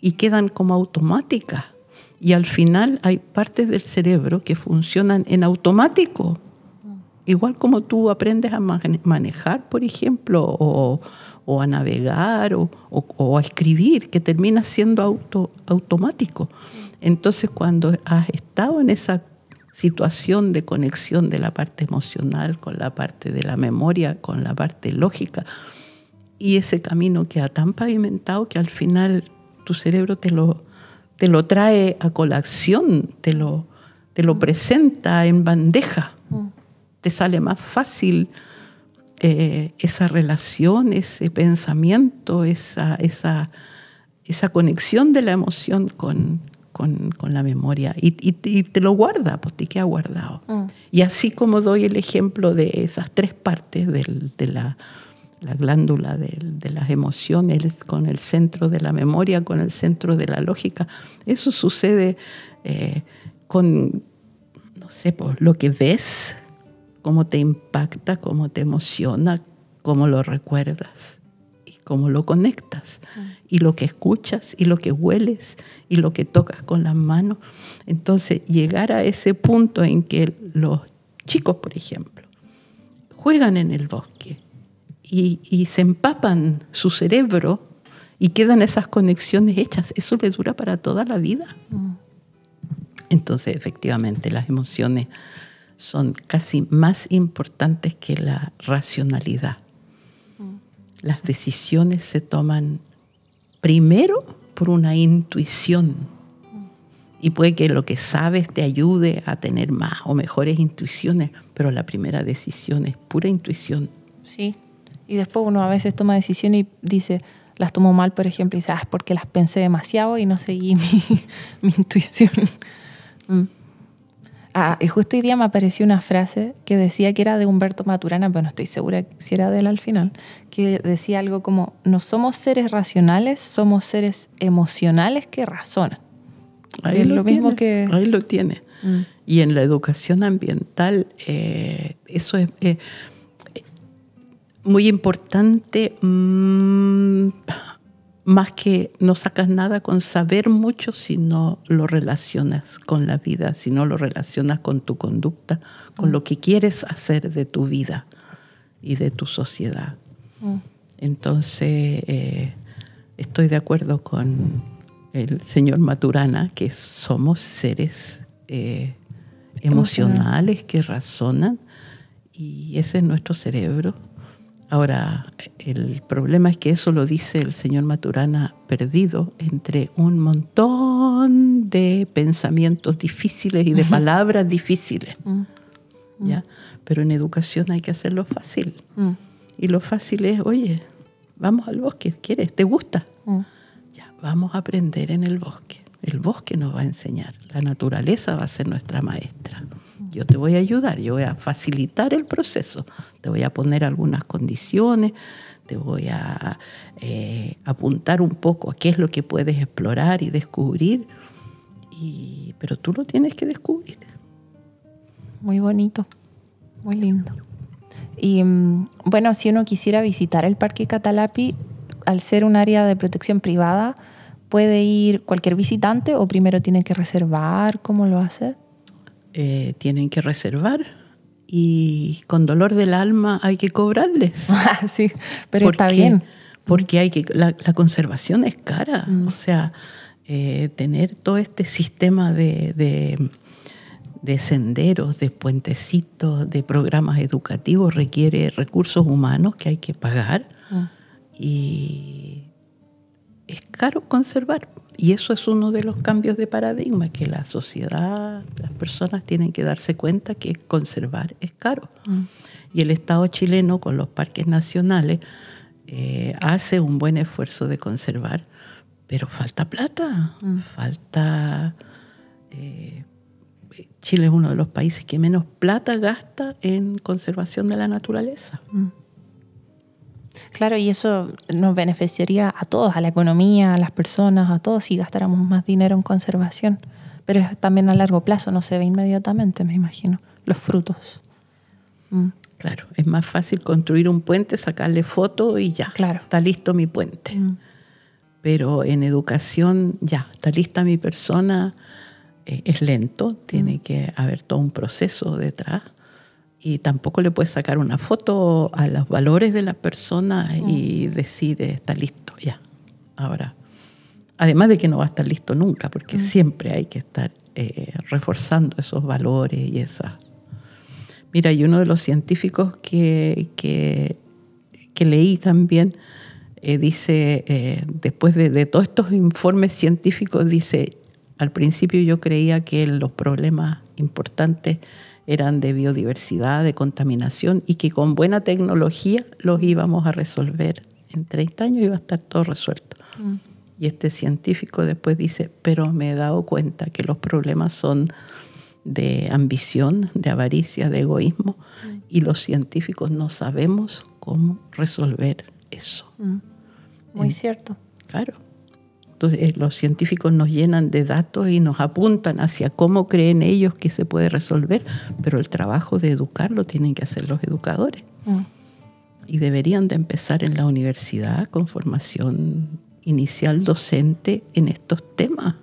y quedan como automáticas. Y al final hay partes del cerebro que funcionan en automático. Igual como tú aprendes a manejar, por ejemplo, o, o a navegar o, o, a escribir, que termina siendo auto, automático. Entonces cuando has estado en esa situación de conexión de la parte emocional con la parte de la memoria, con la parte lógica, y ese camino queda tan pavimentado que al final tu cerebro te lo, te lo trae a colación, te lo, te lo presenta en bandeja, mm. te sale más fácil eh, esa relación, ese pensamiento, esa, esa, esa conexión de la emoción con, con, la memoria y, te lo guarda, pues te queda guardado. Mm. Y así como doy el ejemplo de esas tres partes de la, glándula de, las emociones con el centro de la memoria, con el centro de la lógica, eso sucede eh, con, no sé, pues, lo que ves, cómo te impacta, cómo te emociona, cómo lo recuerdas y cómo lo conectas. Y lo que escuchas y lo que hueles y lo que tocas con las manos. Entonces, llegar a ese punto en que los chicos, por ejemplo, juegan en el bosque y, se empapan su cerebro y quedan esas conexiones hechas, eso le dura para toda la vida. Mm. Entonces, efectivamente, las emociones son casi más importantes que la racionalidad. Mm. Las decisiones se toman primero por una intuición. Mm. Y puede que lo que sabes te ayude a tener más o mejores intuiciones, pero la primera decisión es pura intuición. Sí. Y después uno a veces toma decisiones y dice, las tomo mal, por ejemplo, y dice, ah, es porque las pensé demasiado y no seguí mi, intuición. Mm. Ah, y justo hoy día me apareció una frase que decía que era de Humberto Maturana, pero no estoy segura si era de él al final, que decía algo como, no somos seres racionales, somos seres emocionales que razonan. Ahí es lo, mismo que... Ahí lo tiene. Mm. Y en la educación ambiental, eh, eso es eh, muy importante. Mm, más que no sacas nada con saber mucho si no lo relacionas con la vida, si no lo relacionas con tu conducta, con lo que quieres hacer de tu vida y de tu sociedad. Mm. Entonces, eh, estoy de acuerdo con el señor Maturana que somos seres eh, emocionales que razonan y ese es nuestro cerebro Ahora, el problema es que eso lo dice el señor Maturana perdido entre un montón de pensamientos difíciles y de palabras difíciles. Mm. ¿ya? Pero en educación hay que hacerlo fácil. Mm. Y lo fácil es, oye, vamos al bosque, ¿quieres? ¿Te gusta? Mm. Ya, vamos a aprender en el bosque. El bosque nos va a enseñar. La naturaleza va a ser nuestra maestra yo te voy a ayudar, yo voy a facilitar el proceso, te voy a poner algunas condiciones, te voy a eh, apuntar un poco a qué es lo que puedes explorar y descubrir, pero tú lo tienes que descubrir. Muy bonito, muy lindo. Y mm, bueno, si uno quisiera visitar el Parque Catalapi, al ser un área de protección privada, ¿puede ir cualquier visitante o primero tiene que reservar? ¿Cómo lo hace? Eh, tienen que reservar y con dolor del alma hay que cobrarles. Ah, sí, pero está bien. Porque hay que, la, conservación es cara. Mm. O sea, eh, tener todo este sistema de, de, senderos, de puentecitos, de programas educativos requiere recursos humanos que hay que pagar. Mm. Y es caro conservar. Y eso es uno de los cambios de paradigma, que la sociedad, las personas tienen que darse cuenta que conservar es caro. Mm. Y el Estado chileno con los parques nacionales eh, hace un buen esfuerzo de conservar, pero falta plata, mm. falta... Eh, Chile es uno de los países que menos plata gasta en conservación de la naturaleza. Mm. Claro, y eso nos beneficiaría a todos, a la economía, a las personas, a todos, si gastáramos más dinero en conservación. Pero es también a largo plazo, no se ve inmediatamente, me imagino, los frutos. Mm. Claro, es más fácil construir un puente, sacarle foto y ya, claro. está listo mi puente. Mm. Pero en educación, ya, está lista mi persona, eh, es lento, tiene mm. que haber todo un proceso detrás y tampoco le puedes sacar una foto a los valores de la persona y decir está listo ya. Ahora, además de que no va a estar listo nunca, porque siempre hay que estar eh, reforzando esos valores y esas. Mira, y uno de los científicos que, que, leí también eh, dice, eh, después de, todos estos informes científicos, dice, al principio yo creía que los problemas importantes eran de biodiversidad, de contaminación, y que con buena tecnología los íbamos a resolver. En 30 años iba a estar todo resuelto. Mm. Y este científico después dice, pero me he dado cuenta que los problemas son de ambición, de avaricia, de egoísmo, y los científicos no sabemos cómo resolver eso. Mm. Muy cierto. Claro. Entonces eh, los científicos nos llenan de datos y nos apuntan hacia cómo creen ellos que se puede resolver, pero el trabajo de educarlo tienen que hacer los educadores. Mm. Y deberían de empezar en la universidad con formación inicial docente en estos temas.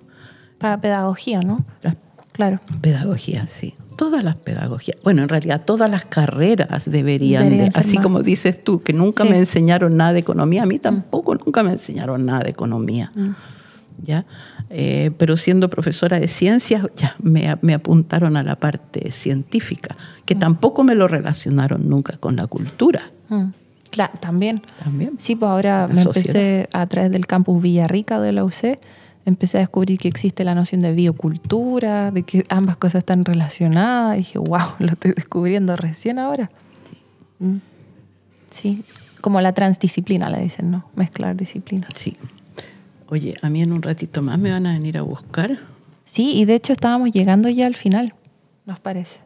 Para pedagogía, ¿no? Claro. Pedagogía, sí. Todas las pedagogías. Bueno, en realidad todas las carreras deberían, de, así como dices tú, que nunca me enseñaron nada de economía, a mí tampoco nunca me enseñaron nada de economía. Mm. ¿Ya? Eh, pero siendo profesora de ciencias, ya me, me, apuntaron a la parte científica, que mm. tampoco me lo relacionaron nunca con la cultura. Mm. Claro, también. También. Sí, pues ahora me empecé a través del campus Villarrica de la UC empecé a descubrir que existe la noción de biocultura, de que ambas cosas están relacionadas. Y dije, wow, lo estoy descubriendo recién ahora. Sí. Mm. Sí, como la transdisciplina le dicen, ¿no? Mezclar disciplinas. Sí. Oye, a mí en un ratito más me van a venir a buscar. Sí, y de hecho estábamos llegando ya al final, nos parece.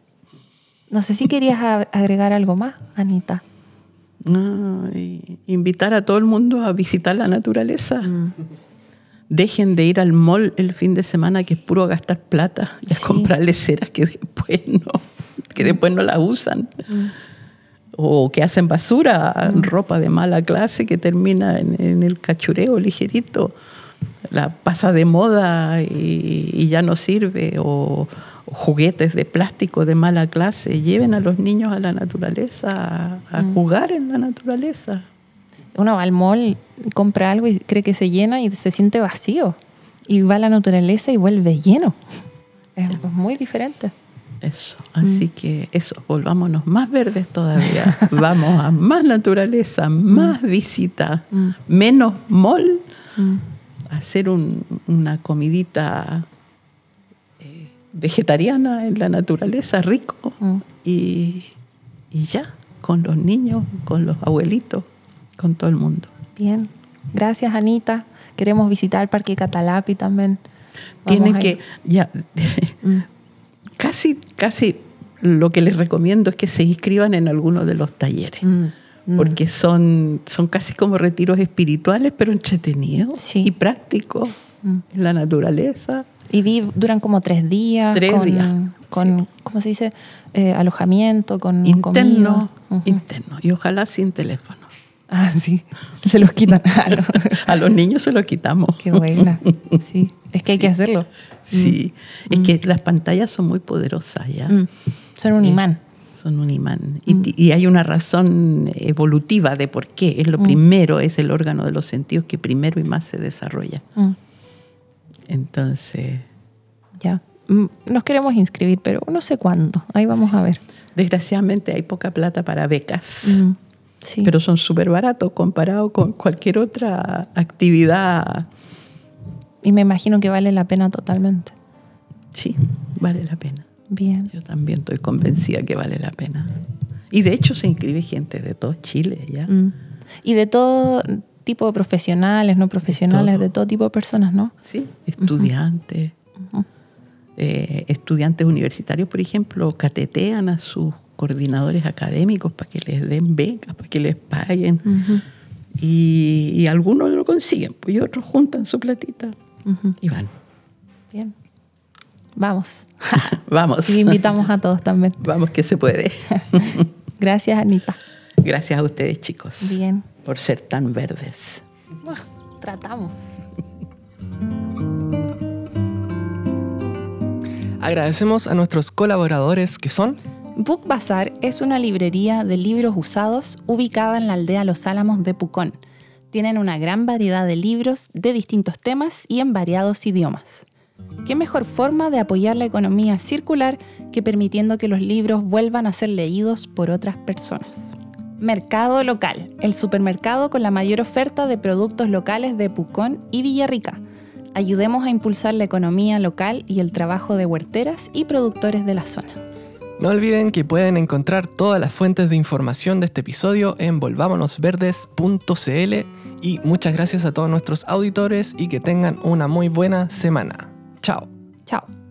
No sé si querías agregar algo más, Anita. No, invitar a todo el mundo a visitar la naturaleza. Mm dejen de ir al mall el fin de semana que es puro gastar plata y a comprarle ceras que después no, que después no la usan. Mm. O que hacen basura, mm. ropa de mala clase que termina en, el cachureo ligerito. La pasa de moda y, ya no sirve. O, juguetes de plástico de mala clase. Lleven a los niños a la naturaleza, a, mm. jugar en la naturaleza uno va al mall, compra algo y cree que se llena y se siente vacío. Y va a la naturaleza y vuelve lleno. Es muy diferente. Eso, así mm. que eso, volvámonos más verdes todavía. Vamos a más naturaleza, mm. más visita, mm. menos mall, hacer una comidita eh, vegetariana en la naturaleza, rico, y, y ya, con los niños, con los abuelitos con todo el mundo. Bien, gracias Anita. Queremos visitar el Parque Catalapi también. Tiene que, ya, mm. casi, casi lo que les recomiendo es que se inscriban en alguno de los talleres. Mm, mm. Porque son, son casi como retiros espirituales, pero entretenidos y prácticos en la naturaleza. Y duran como tres días. Tres con, días. Con, ¿cómo se dice? Eh, alojamiento, con interno. Interno. Y ojalá sin teléfono. Ah, sí. Se los quitan. a los niños se los quitamos. Qué buena. Sí. Es que hay que hacerlo. Sí. Mm. Es que las pantallas son muy poderosas ya. Mm. Son un eh, imán. son un imán. Mm. Y, hay una razón evolutiva de por qué. Es lo primero, es el órgano de los sentidos que primero y más se desarrolla. Entonces. Ya. Nos queremos inscribir, pero no sé cuándo. Ahí vamos a ver. Desgraciadamente hay poca plata para becas pero son súper baratos comparado con cualquier otra actividad. Y me imagino que vale la pena totalmente. Sí, vale la pena. Bien. Yo también estoy convencida que vale la pena. Y de hecho se inscribe gente de todo Chile ya. Mm. Y de todo tipo de profesionales, no profesionales, de todo tipo de personas, ¿no? Sí, estudiantes. Eh, estudiantes universitarios, por ejemplo, catetean a sus coordinadores académicos para que les den becas, para que les paguen. Y, y algunos lo consiguen, pues, y otros juntan su platita y van. Bien. Vamos. Vamos. Y invitamos a todos también. Vamos que se puede. Gracias, Anita. Gracias a ustedes, chicos. Bien. Por ser tan verdes. Tratamos. Agradecemos a nuestros colaboradores que son Book Bazar es una librería de libros usados ubicada en la aldea Los Álamos de Pucón. Tienen una gran variedad de libros de distintos temas y en variados idiomas. ¿Qué mejor forma de apoyar la economía circular que permitiendo que los libros vuelvan a ser leídos por otras personas? Mercado Local, el supermercado con la mayor oferta de productos locales de Pucón y Villarrica. Ayudemos a impulsar la economía local y el trabajo de huerteras y productores de la zona. No olviden que pueden encontrar todas las fuentes de información de este episodio en volvámonosverdes.cl y muchas gracias a todos nuestros auditores y que tengan una muy buena semana. Chao. Chao.